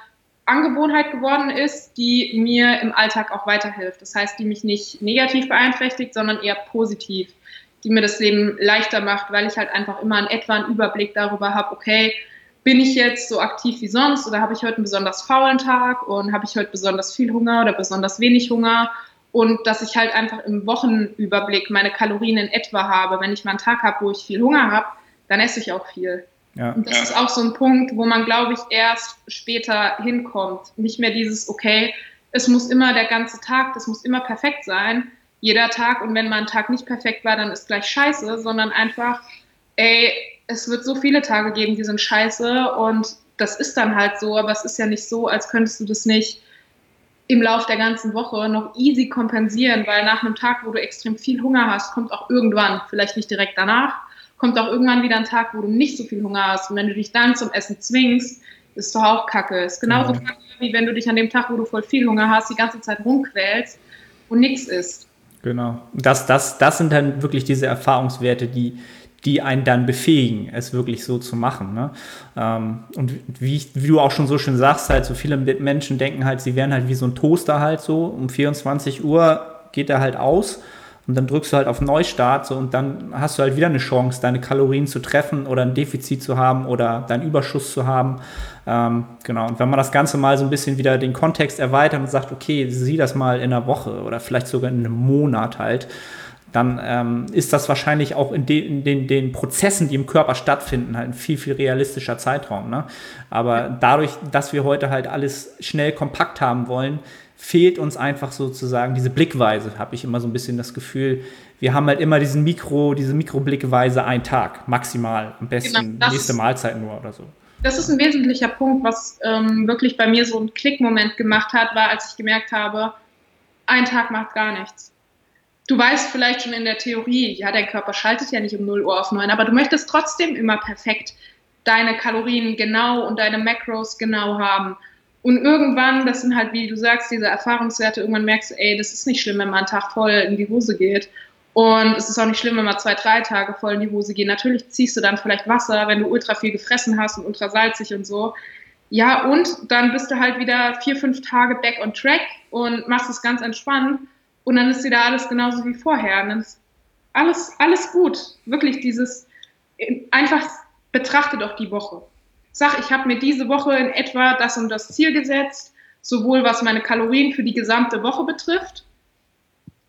Angewohnheit geworden ist, die mir im Alltag auch weiterhilft. Das heißt, die mich nicht negativ beeinträchtigt, sondern eher positiv, die mir das Leben leichter macht, weil ich halt einfach immer in etwa einen Überblick darüber habe, okay, bin ich jetzt so aktiv wie sonst oder habe ich heute einen besonders faulen Tag und habe ich heute besonders viel Hunger oder besonders wenig Hunger und dass ich halt einfach im Wochenüberblick meine Kalorien in etwa habe. Wenn ich mal einen Tag habe, wo ich viel Hunger habe, dann esse ich auch viel. Ja. Und das ja. ist auch so ein Punkt, wo man, glaube ich, erst später hinkommt. Nicht mehr dieses, okay, es muss immer der ganze Tag, das muss immer perfekt sein, jeder Tag. Und wenn mal ein Tag nicht perfekt war, dann ist gleich scheiße, sondern einfach, ey, es wird so viele Tage geben, die sind scheiße und das ist dann halt so, aber es ist ja nicht so, als könntest du das nicht im Lauf der ganzen Woche noch easy kompensieren, weil nach einem Tag, wo du extrem viel Hunger hast, kommt auch irgendwann, vielleicht nicht direkt danach, kommt auch irgendwann wieder ein Tag, wo du nicht so viel Hunger hast. Und wenn du dich dann zum Essen zwingst, ist doch auch kacke. Ist genauso ja. kacke, wie wenn du dich an dem Tag, wo du voll viel Hunger hast, die ganze Zeit rumquälst und nichts isst. Genau. Das, das, das sind dann wirklich diese Erfahrungswerte, die, die einen dann befähigen, es wirklich so zu machen. Ne? Ähm, und wie, wie, du auch schon so schön sagst, halt, so viele Menschen denken halt, sie wären halt wie so ein Toaster halt so, um 24 Uhr geht er halt aus und dann drückst du halt auf Neustart so, und dann hast du halt wieder eine Chance, deine Kalorien zu treffen oder ein Defizit zu haben oder deinen Überschuss zu haben. Ähm, genau, und wenn man das Ganze mal so ein bisschen wieder den Kontext erweitert und sagt, okay, sieh das mal in einer Woche oder vielleicht sogar in einem Monat halt, dann ähm, ist das wahrscheinlich auch in, de, in den, den, Prozessen, die im Körper stattfinden, halt ein viel, viel realistischer Zeitraum. Ne? Aber dadurch, dass wir heute halt alles schnell kompakt haben wollen, fehlt uns einfach sozusagen diese Blickweise, habe ich immer so ein bisschen das Gefühl. Wir haben halt immer diesen Mikro, diese Mikroblickweise ein Tag, maximal, am besten genau, nächste Mahlzeit nur oder so. Das ist ein wesentlicher Punkt, was ähm, wirklich bei mir so einen Klickmoment gemacht hat, war, als ich gemerkt habe, ein Tag macht gar nichts du weißt vielleicht schon in der Theorie, ja, dein Körper schaltet ja nicht um 0 Uhr auf 9, aber du möchtest trotzdem immer perfekt deine Kalorien genau und deine Macros genau haben. Und irgendwann, das sind halt, wie du sagst, diese Erfahrungswerte, irgendwann merkst du, ey, das ist nicht schlimm, wenn man einen Tag voll in die Hose geht. Und es ist auch nicht schlimm, wenn man zwei, drei Tage voll in die Hose geht. Natürlich ziehst du dann vielleicht Wasser, wenn du ultra viel gefressen hast und ultra salzig und so. Ja, und dann bist du halt wieder vier, fünf Tage back on track und machst es ganz entspannt. Und dann ist wieder alles genauso wie vorher. Und dann ist alles, alles gut. Wirklich dieses, einfach betrachte doch die Woche. Sag, ich habe mir diese Woche in etwa das und das Ziel gesetzt, sowohl was meine Kalorien für die gesamte Woche betrifft,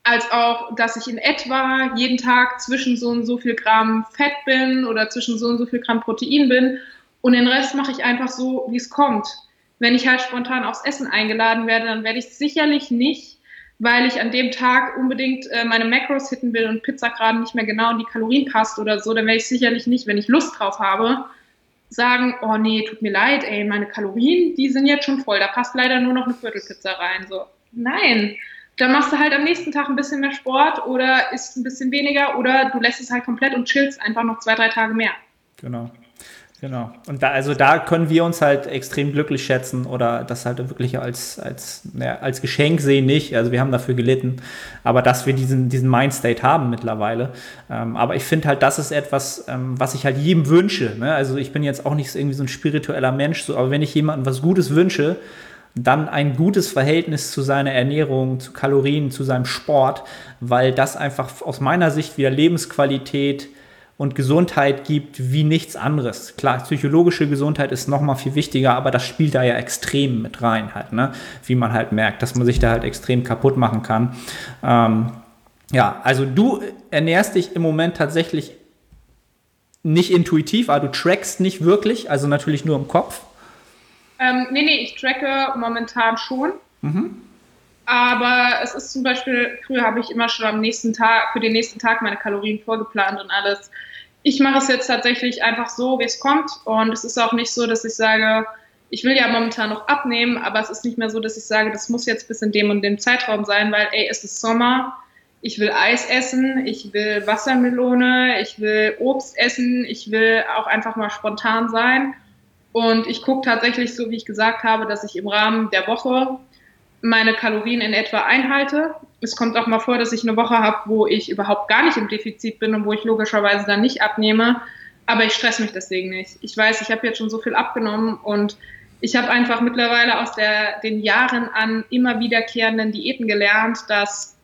als auch, dass ich in etwa jeden Tag zwischen so und so viel Gramm Fett bin oder zwischen so und so viel Gramm Protein bin. Und den Rest mache ich einfach so, wie es kommt. Wenn ich halt spontan aufs Essen eingeladen werde, dann werde ich sicherlich nicht weil ich an dem Tag unbedingt äh, meine Macros hitten will und Pizza gerade nicht mehr genau in die Kalorien passt oder so, dann werde ich sicherlich nicht, wenn ich Lust drauf habe, sagen, oh nee, tut mir leid, ey, meine Kalorien, die sind jetzt schon voll, da passt leider nur noch eine Viertelpizza rein. So, nein. Dann machst du halt am nächsten Tag ein bisschen mehr Sport oder isst ein bisschen weniger oder du lässt es halt komplett und chillst einfach noch zwei, drei Tage mehr. Genau. Genau. Und da, also da können wir uns halt extrem glücklich schätzen oder das halt wirklich als, als, ja, als Geschenk sehen, nicht. Also wir haben dafür gelitten, aber dass wir diesen, diesen Mindstate haben mittlerweile. Ähm, aber ich finde halt, das ist etwas, ähm, was ich halt jedem wünsche. Ne? Also ich bin jetzt auch nicht irgendwie so ein spiritueller Mensch, so, aber wenn ich jemandem was Gutes wünsche, dann ein gutes Verhältnis zu seiner Ernährung, zu Kalorien, zu seinem Sport, weil das einfach aus meiner Sicht wieder Lebensqualität, und Gesundheit gibt wie nichts anderes. Klar, psychologische Gesundheit ist nochmal viel wichtiger, aber das spielt da ja extrem mit rein halt, ne? wie man halt merkt, dass man sich da halt extrem kaputt machen kann. Ähm, ja, also du ernährst dich im Moment tatsächlich nicht intuitiv, aber du trackst nicht wirklich, also natürlich nur im Kopf. Ähm, nee, nee, ich tracke momentan schon. Mhm. Aber es ist zum Beispiel, früher habe ich immer schon am nächsten Tag, für den nächsten Tag meine Kalorien vorgeplant und alles ich mache es jetzt tatsächlich einfach so, wie es kommt. Und es ist auch nicht so, dass ich sage, ich will ja momentan noch abnehmen, aber es ist nicht mehr so, dass ich sage, das muss jetzt bis in dem und dem Zeitraum sein, weil, ey, es ist Sommer, ich will Eis essen, ich will Wassermelone, ich will Obst essen, ich will auch einfach mal spontan sein. Und ich gucke tatsächlich, so wie ich gesagt habe, dass ich im Rahmen der Woche meine Kalorien in etwa einhalte. Es kommt auch mal vor, dass ich eine Woche habe, wo ich überhaupt gar nicht im Defizit bin und wo ich logischerweise dann nicht abnehme. Aber ich stress mich deswegen nicht. Ich weiß, ich habe jetzt schon so viel abgenommen und ich habe einfach mittlerweile aus der, den Jahren an immer wiederkehrenden Diäten gelernt, dass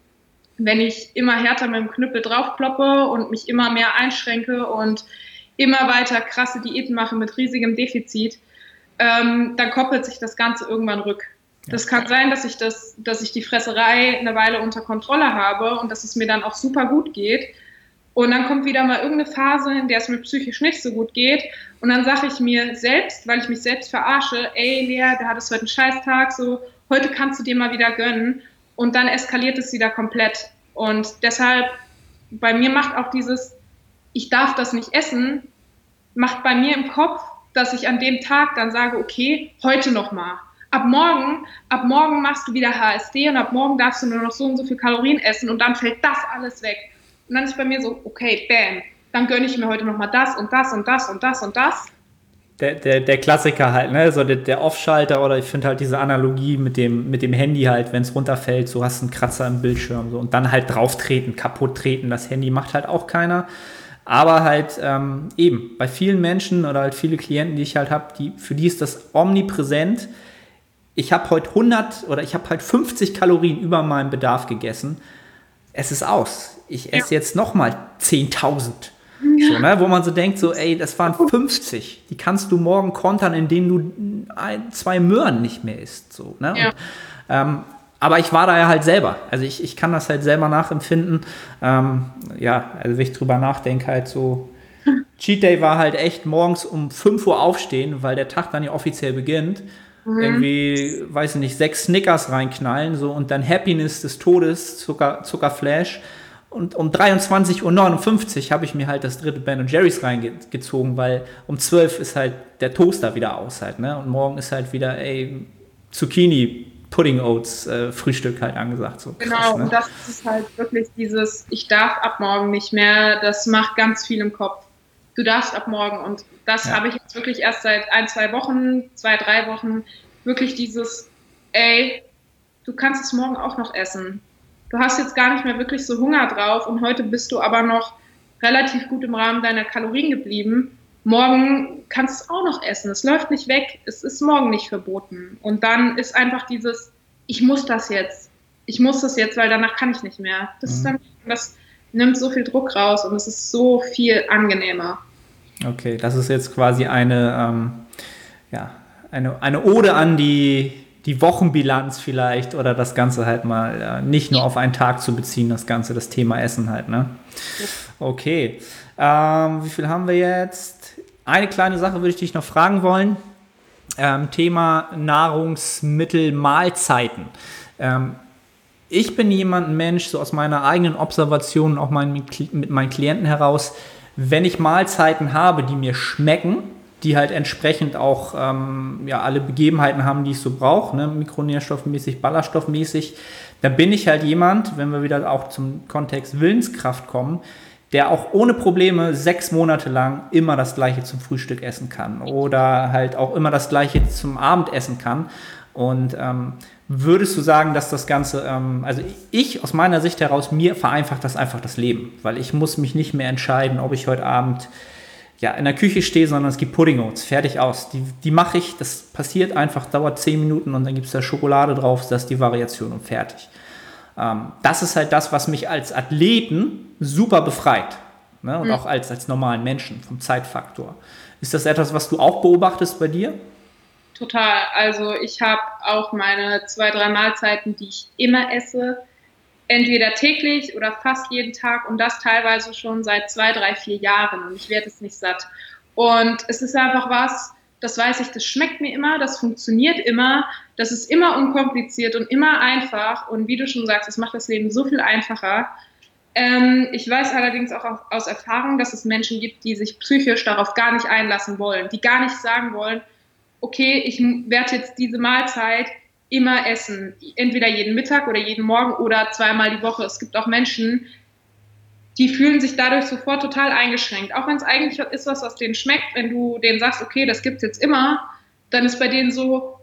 wenn ich immer härter mit dem Knüppel draufkloppe und mich immer mehr einschränke und immer weiter krasse Diäten mache mit riesigem Defizit, ähm, dann koppelt sich das Ganze irgendwann rück. Das kann sein, dass ich das, dass ich die Fresserei eine Weile unter Kontrolle habe und dass es mir dann auch super gut geht. Und dann kommt wieder mal irgendeine Phase, in der es mir psychisch nicht so gut geht. Und dann sage ich mir selbst, weil ich mich selbst verarsche, ey Lea, du hattest heute einen Scheißtag, so heute kannst du dir mal wieder gönnen. Und dann eskaliert es wieder komplett. Und deshalb, bei mir macht auch dieses, ich darf das nicht essen, macht bei mir im Kopf, dass ich an dem Tag dann sage, okay, heute nochmal ab morgen, ab morgen machst du wieder HSD und ab morgen darfst du nur noch so und so viel Kalorien essen und dann fällt das alles weg. Und dann ist bei mir so, okay, bam, dann gönne ich mir heute nochmal das und das und das und das und das. Der, der, der Klassiker halt, ne? So der, der Off-Schalter oder ich finde halt diese Analogie mit dem, mit dem Handy halt, wenn es runterfällt, so hast du einen Kratzer im Bildschirm so und dann halt drauf treten, kaputt treten. Das Handy macht halt auch keiner. Aber halt ähm, eben, bei vielen Menschen oder halt viele Klienten, die ich halt habe, die, für die ist das omnipräsent ich habe heute 100 oder ich habe halt 50 Kalorien über meinem Bedarf gegessen. Es ist aus. Ich esse ja. jetzt noch mal 10.000. Ja. So, ne? Wo man so denkt, so, ey, das waren 50. Die kannst du morgen kontern, indem du ein, zwei Möhren nicht mehr isst. So, ne? Ja. Und, ähm, aber ich war da ja halt selber. Also ich, ich kann das halt selber nachempfinden. Ähm, ja, also wenn ich drüber nachdenke, halt so. Cheat Day war halt echt morgens um 5 Uhr aufstehen, weil der Tag dann ja offiziell beginnt mhm. irgendwie, weiß ich nicht, sechs Snickers reinknallen so und dann Happiness des Todes, Zucker, Zuckerflash. Und um 23.59 Uhr habe ich mir halt das dritte Ben Jerry's reingezogen, weil um 12 ist halt der Toaster wieder aus halt, ne? Und morgen ist halt wieder, ey, Zucchini Pudding Oats äh, Frühstück halt angesagt. So genau, krass, ne? und das ist halt wirklich dieses, ich darf ab morgen nicht mehr, das macht ganz viel im Kopf. Du darfst ab morgen und das ja. habe ich jetzt wirklich erst seit ein, zwei Wochen, zwei, drei Wochen, wirklich dieses, ey, du kannst es morgen auch noch essen. Du hast jetzt gar nicht mehr wirklich so Hunger drauf und heute bist du aber noch relativ gut im Rahmen deiner Kalorien geblieben. Morgen kannst du es auch noch essen. Es läuft nicht weg. Es ist morgen nicht verboten. Und dann ist einfach dieses, ich muss das jetzt. Ich muss das jetzt, weil danach kann ich nicht mehr. Das, mhm. ist dann, das nimmt so viel Druck raus und es ist so viel angenehmer. Okay, das ist jetzt quasi eine, ähm, ja, eine, eine Ode an die, die Wochenbilanz vielleicht oder das Ganze halt mal äh, nicht nur auf einen Tag zu beziehen, das Ganze, das Thema Essen halt, ne? Okay. Ähm, wie viel haben wir jetzt? Eine kleine Sache würde ich dich noch fragen wollen. Ähm, Thema Nahrungsmittel, Mahlzeiten. Ähm, ich bin jemand, Mensch, so aus meiner eigenen Observation, auch mein, mit meinen Klienten heraus, wenn ich Mahlzeiten habe, die mir schmecken, die halt entsprechend auch ähm, ja, alle Begebenheiten haben, die ich so brauche, ne? mikronährstoffmäßig, ballaststoffmäßig, dann bin ich halt jemand, wenn wir wieder auch zum Kontext Willenskraft kommen, der auch ohne Probleme sechs Monate lang immer das gleiche zum Frühstück essen kann oder halt auch immer das gleiche zum Abend essen kann. Und ähm, Würdest du sagen, dass das Ganze, ähm, also ich aus meiner Sicht heraus, mir vereinfacht das einfach das Leben, weil ich muss mich nicht mehr entscheiden, ob ich heute Abend ja, in der Küche stehe, sondern es gibt Pudding Oats, fertig aus. Die, die mache ich, das passiert einfach, dauert 10 Minuten und dann gibt es da Schokolade drauf, das ist die Variation und fertig. Ähm, das ist halt das, was mich als Athleten super befreit. Ne? Und mhm. auch als, als normalen Menschen vom Zeitfaktor. Ist das etwas, was du auch beobachtest bei dir? Total. Also ich habe auch meine zwei, drei Mahlzeiten, die ich immer esse, entweder täglich oder fast jeden Tag und das teilweise schon seit zwei, drei, vier Jahren und ich werde es nicht satt. Und es ist einfach was, das weiß ich, das schmeckt mir immer, das funktioniert immer, das ist immer unkompliziert und immer einfach und wie du schon sagst, es macht das Leben so viel einfacher. Ähm, ich weiß allerdings auch aus Erfahrung, dass es Menschen gibt, die sich psychisch darauf gar nicht einlassen wollen, die gar nicht sagen wollen, okay, ich werde jetzt diese Mahlzeit immer essen. Entweder jeden Mittag oder jeden Morgen oder zweimal die Woche. Es gibt auch Menschen, die fühlen sich dadurch sofort total eingeschränkt. Auch wenn es eigentlich ist was, was denen schmeckt, wenn du denen sagst, okay, das gibt es jetzt immer, dann ist bei denen so,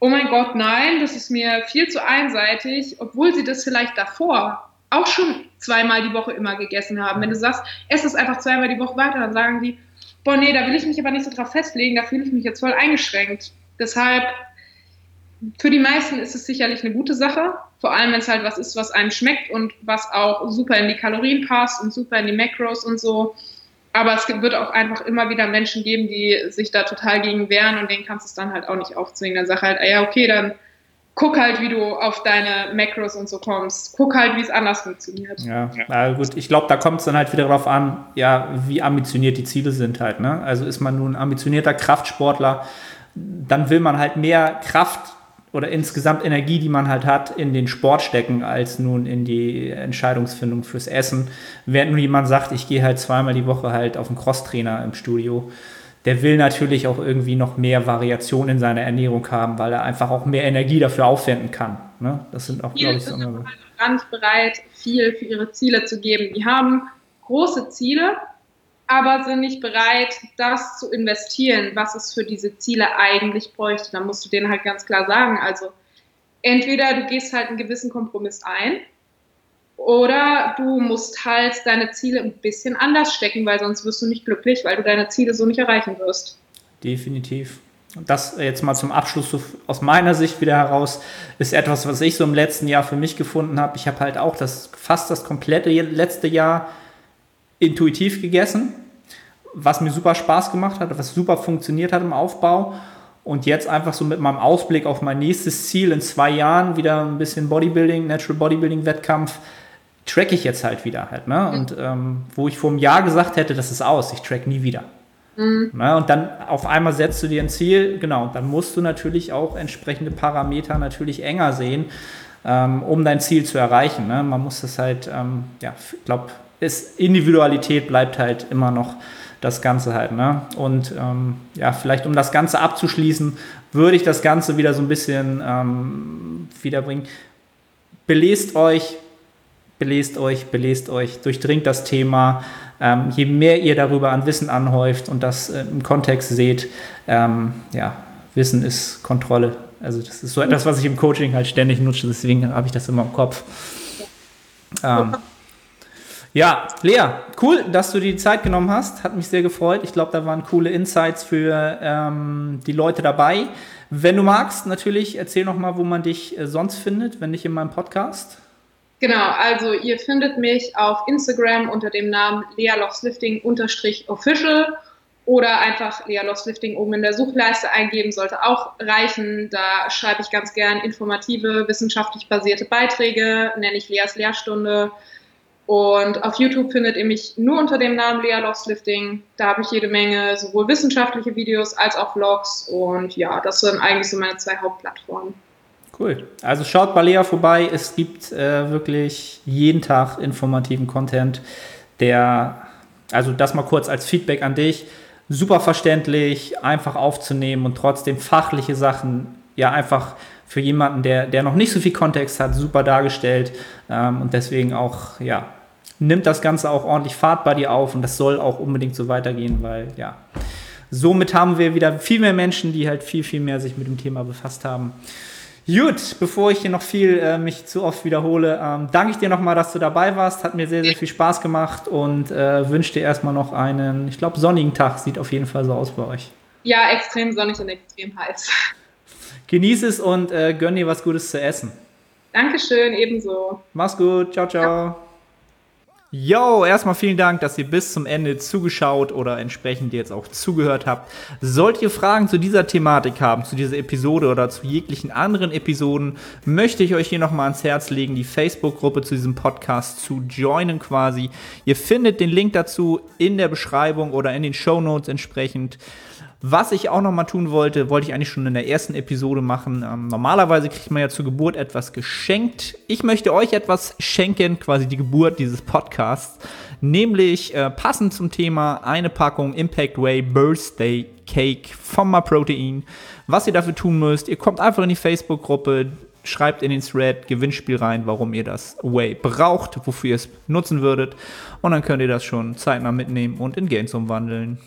oh mein Gott, nein, das ist mir viel zu einseitig, obwohl sie das vielleicht davor auch schon zweimal die Woche immer gegessen haben. Wenn du sagst, es einfach zweimal die Woche weiter, dann sagen die, boah, nee, da will ich mich aber nicht so drauf festlegen, da fühle ich mich jetzt voll eingeschränkt. Deshalb, für die meisten ist es sicherlich eine gute Sache, vor allem wenn es halt was ist, was einem schmeckt und was auch super in die Kalorien passt und super in die Macros und so. Aber es wird auch einfach immer wieder Menschen geben, die sich da total gegen wehren und denen kannst du es dann halt auch nicht aufzwingen. Dann sag halt, ah ja, okay, dann guck halt, wie du auf deine Macros und so kommst. Guck halt, wie es anders funktioniert. Ja, ja. gut, ich glaube, da kommt es dann halt wieder darauf an, ja, wie ambitioniert die Ziele sind halt. Ne? Also ist man nun ein ambitionierter Kraftsportler, dann will man halt mehr Kraft oder insgesamt Energie, die man halt hat, in den Sport stecken, als nun in die Entscheidungsfindung fürs Essen. Während nun jemand sagt, ich gehe halt zweimal die Woche halt auf einen Crosstrainer im Studio, der will natürlich auch irgendwie noch mehr Variation in seiner Ernährung haben, weil er einfach auch mehr Energie dafür aufwenden kann. Ne? Das sind auch, glaube ich, so gar nicht bereit, viel für ihre Ziele zu geben. Die haben große Ziele, aber sind nicht bereit, das zu investieren, was es für diese Ziele eigentlich bräuchte. Dann musst du denen halt ganz klar sagen, also entweder du gehst halt einen gewissen Kompromiss ein oder du musst halt deine Ziele ein bisschen anders stecken, weil sonst wirst du nicht glücklich, weil du deine Ziele so nicht erreichen wirst. Definitiv. Und das jetzt mal zum Abschluss aus meiner Sicht wieder heraus ist etwas, was ich so im letzten Jahr für mich gefunden habe. Ich habe halt auch das fast das komplette letzte Jahr intuitiv gegessen, was mir super Spaß gemacht hat, was super funktioniert hat im Aufbau. Und jetzt einfach so mit meinem Ausblick auf mein nächstes Ziel in zwei Jahren wieder ein bisschen Bodybuilding, Natural Bodybuilding Wettkampf, track ich jetzt halt wieder halt. Ne? Und ähm, wo ich vor einem Jahr gesagt hätte, das ist aus, ich track nie wieder. Mhm. Na, und dann auf einmal setzt du dir ein Ziel, genau, dann musst du natürlich auch entsprechende Parameter natürlich enger sehen, ähm, um dein Ziel zu erreichen. Ne? Man muss das halt, ähm, ja, ich glaube, Individualität bleibt halt immer noch das Ganze halt. Ne? Und ähm, ja, vielleicht um das Ganze abzuschließen, würde ich das Ganze wieder so ein bisschen ähm, wiederbringen. Belest euch, belest euch, belest euch, durchdringt das Thema. Ähm, je mehr ihr darüber an Wissen anhäuft und das äh, im Kontext seht, ähm, ja, Wissen ist Kontrolle. Also das ist so etwas, was ich im Coaching halt ständig nutze, deswegen habe ich das immer im Kopf. Ähm, ja, Lea, cool, dass du die Zeit genommen hast. Hat mich sehr gefreut. Ich glaube, da waren coole Insights für ähm, die Leute dabei. Wenn du magst, natürlich, erzähl noch mal, wo man dich äh, sonst findet, wenn nicht in meinem Podcast. Genau, also ihr findet mich auf Instagram unter dem Namen Lea official oder einfach Lea Loftlifting oben in der Suchleiste eingeben, sollte auch reichen. Da schreibe ich ganz gern informative, wissenschaftlich basierte Beiträge, nenne ich Leas Lehrstunde. Und auf YouTube findet ihr mich nur unter dem Namen Lea Loftlifting. Da habe ich jede Menge sowohl wissenschaftliche Videos als auch Vlogs. Und ja, das sind eigentlich so meine zwei Hauptplattformen. Cool. Also schaut bei Lea vorbei. Es gibt äh, wirklich jeden Tag informativen Content, der, also das mal kurz als Feedback an dich, super verständlich, einfach aufzunehmen und trotzdem fachliche Sachen, ja, einfach für jemanden, der, der noch nicht so viel Kontext hat, super dargestellt ähm, und deswegen auch, ja, nimmt das Ganze auch ordentlich Fahrt bei dir auf und das soll auch unbedingt so weitergehen, weil, ja, somit haben wir wieder viel mehr Menschen, die halt viel, viel mehr sich mit dem Thema befasst haben. Gut, bevor ich hier noch viel äh, mich zu oft wiederhole, ähm, danke ich dir nochmal, dass du dabei warst. Hat mir sehr, sehr viel Spaß gemacht und äh, wünsche dir erstmal noch einen, ich glaube, sonnigen Tag. Sieht auf jeden Fall so aus bei euch. Ja, extrem sonnig und extrem heiß. Genieß es und äh, gönn dir was Gutes zu essen. Dankeschön, ebenso. Mach's gut. Ciao, ciao. Ja. Yo, erstmal vielen Dank, dass ihr bis zum Ende zugeschaut oder entsprechend jetzt auch zugehört habt. Sollt ihr Fragen zu dieser Thematik haben, zu dieser Episode oder zu jeglichen anderen Episoden, möchte ich euch hier nochmal ans Herz legen, die Facebook-Gruppe zu diesem Podcast zu joinen quasi. Ihr findet den Link dazu in der Beschreibung oder in den Show Notes entsprechend. Was ich auch noch mal tun wollte, wollte ich eigentlich schon in der ersten Episode machen. Ähm, normalerweise kriegt man ja zur Geburt etwas geschenkt. Ich möchte euch etwas schenken, quasi die Geburt dieses Podcasts. Nämlich äh, passend zum Thema eine Packung Impact Way Birthday Cake von My Protein. Was ihr dafür tun müsst, ihr kommt einfach in die Facebook-Gruppe, schreibt in den Thread Gewinnspiel rein, warum ihr das Way braucht, wofür ihr es nutzen würdet. Und dann könnt ihr das schon zeitnah mitnehmen und in Gains umwandeln.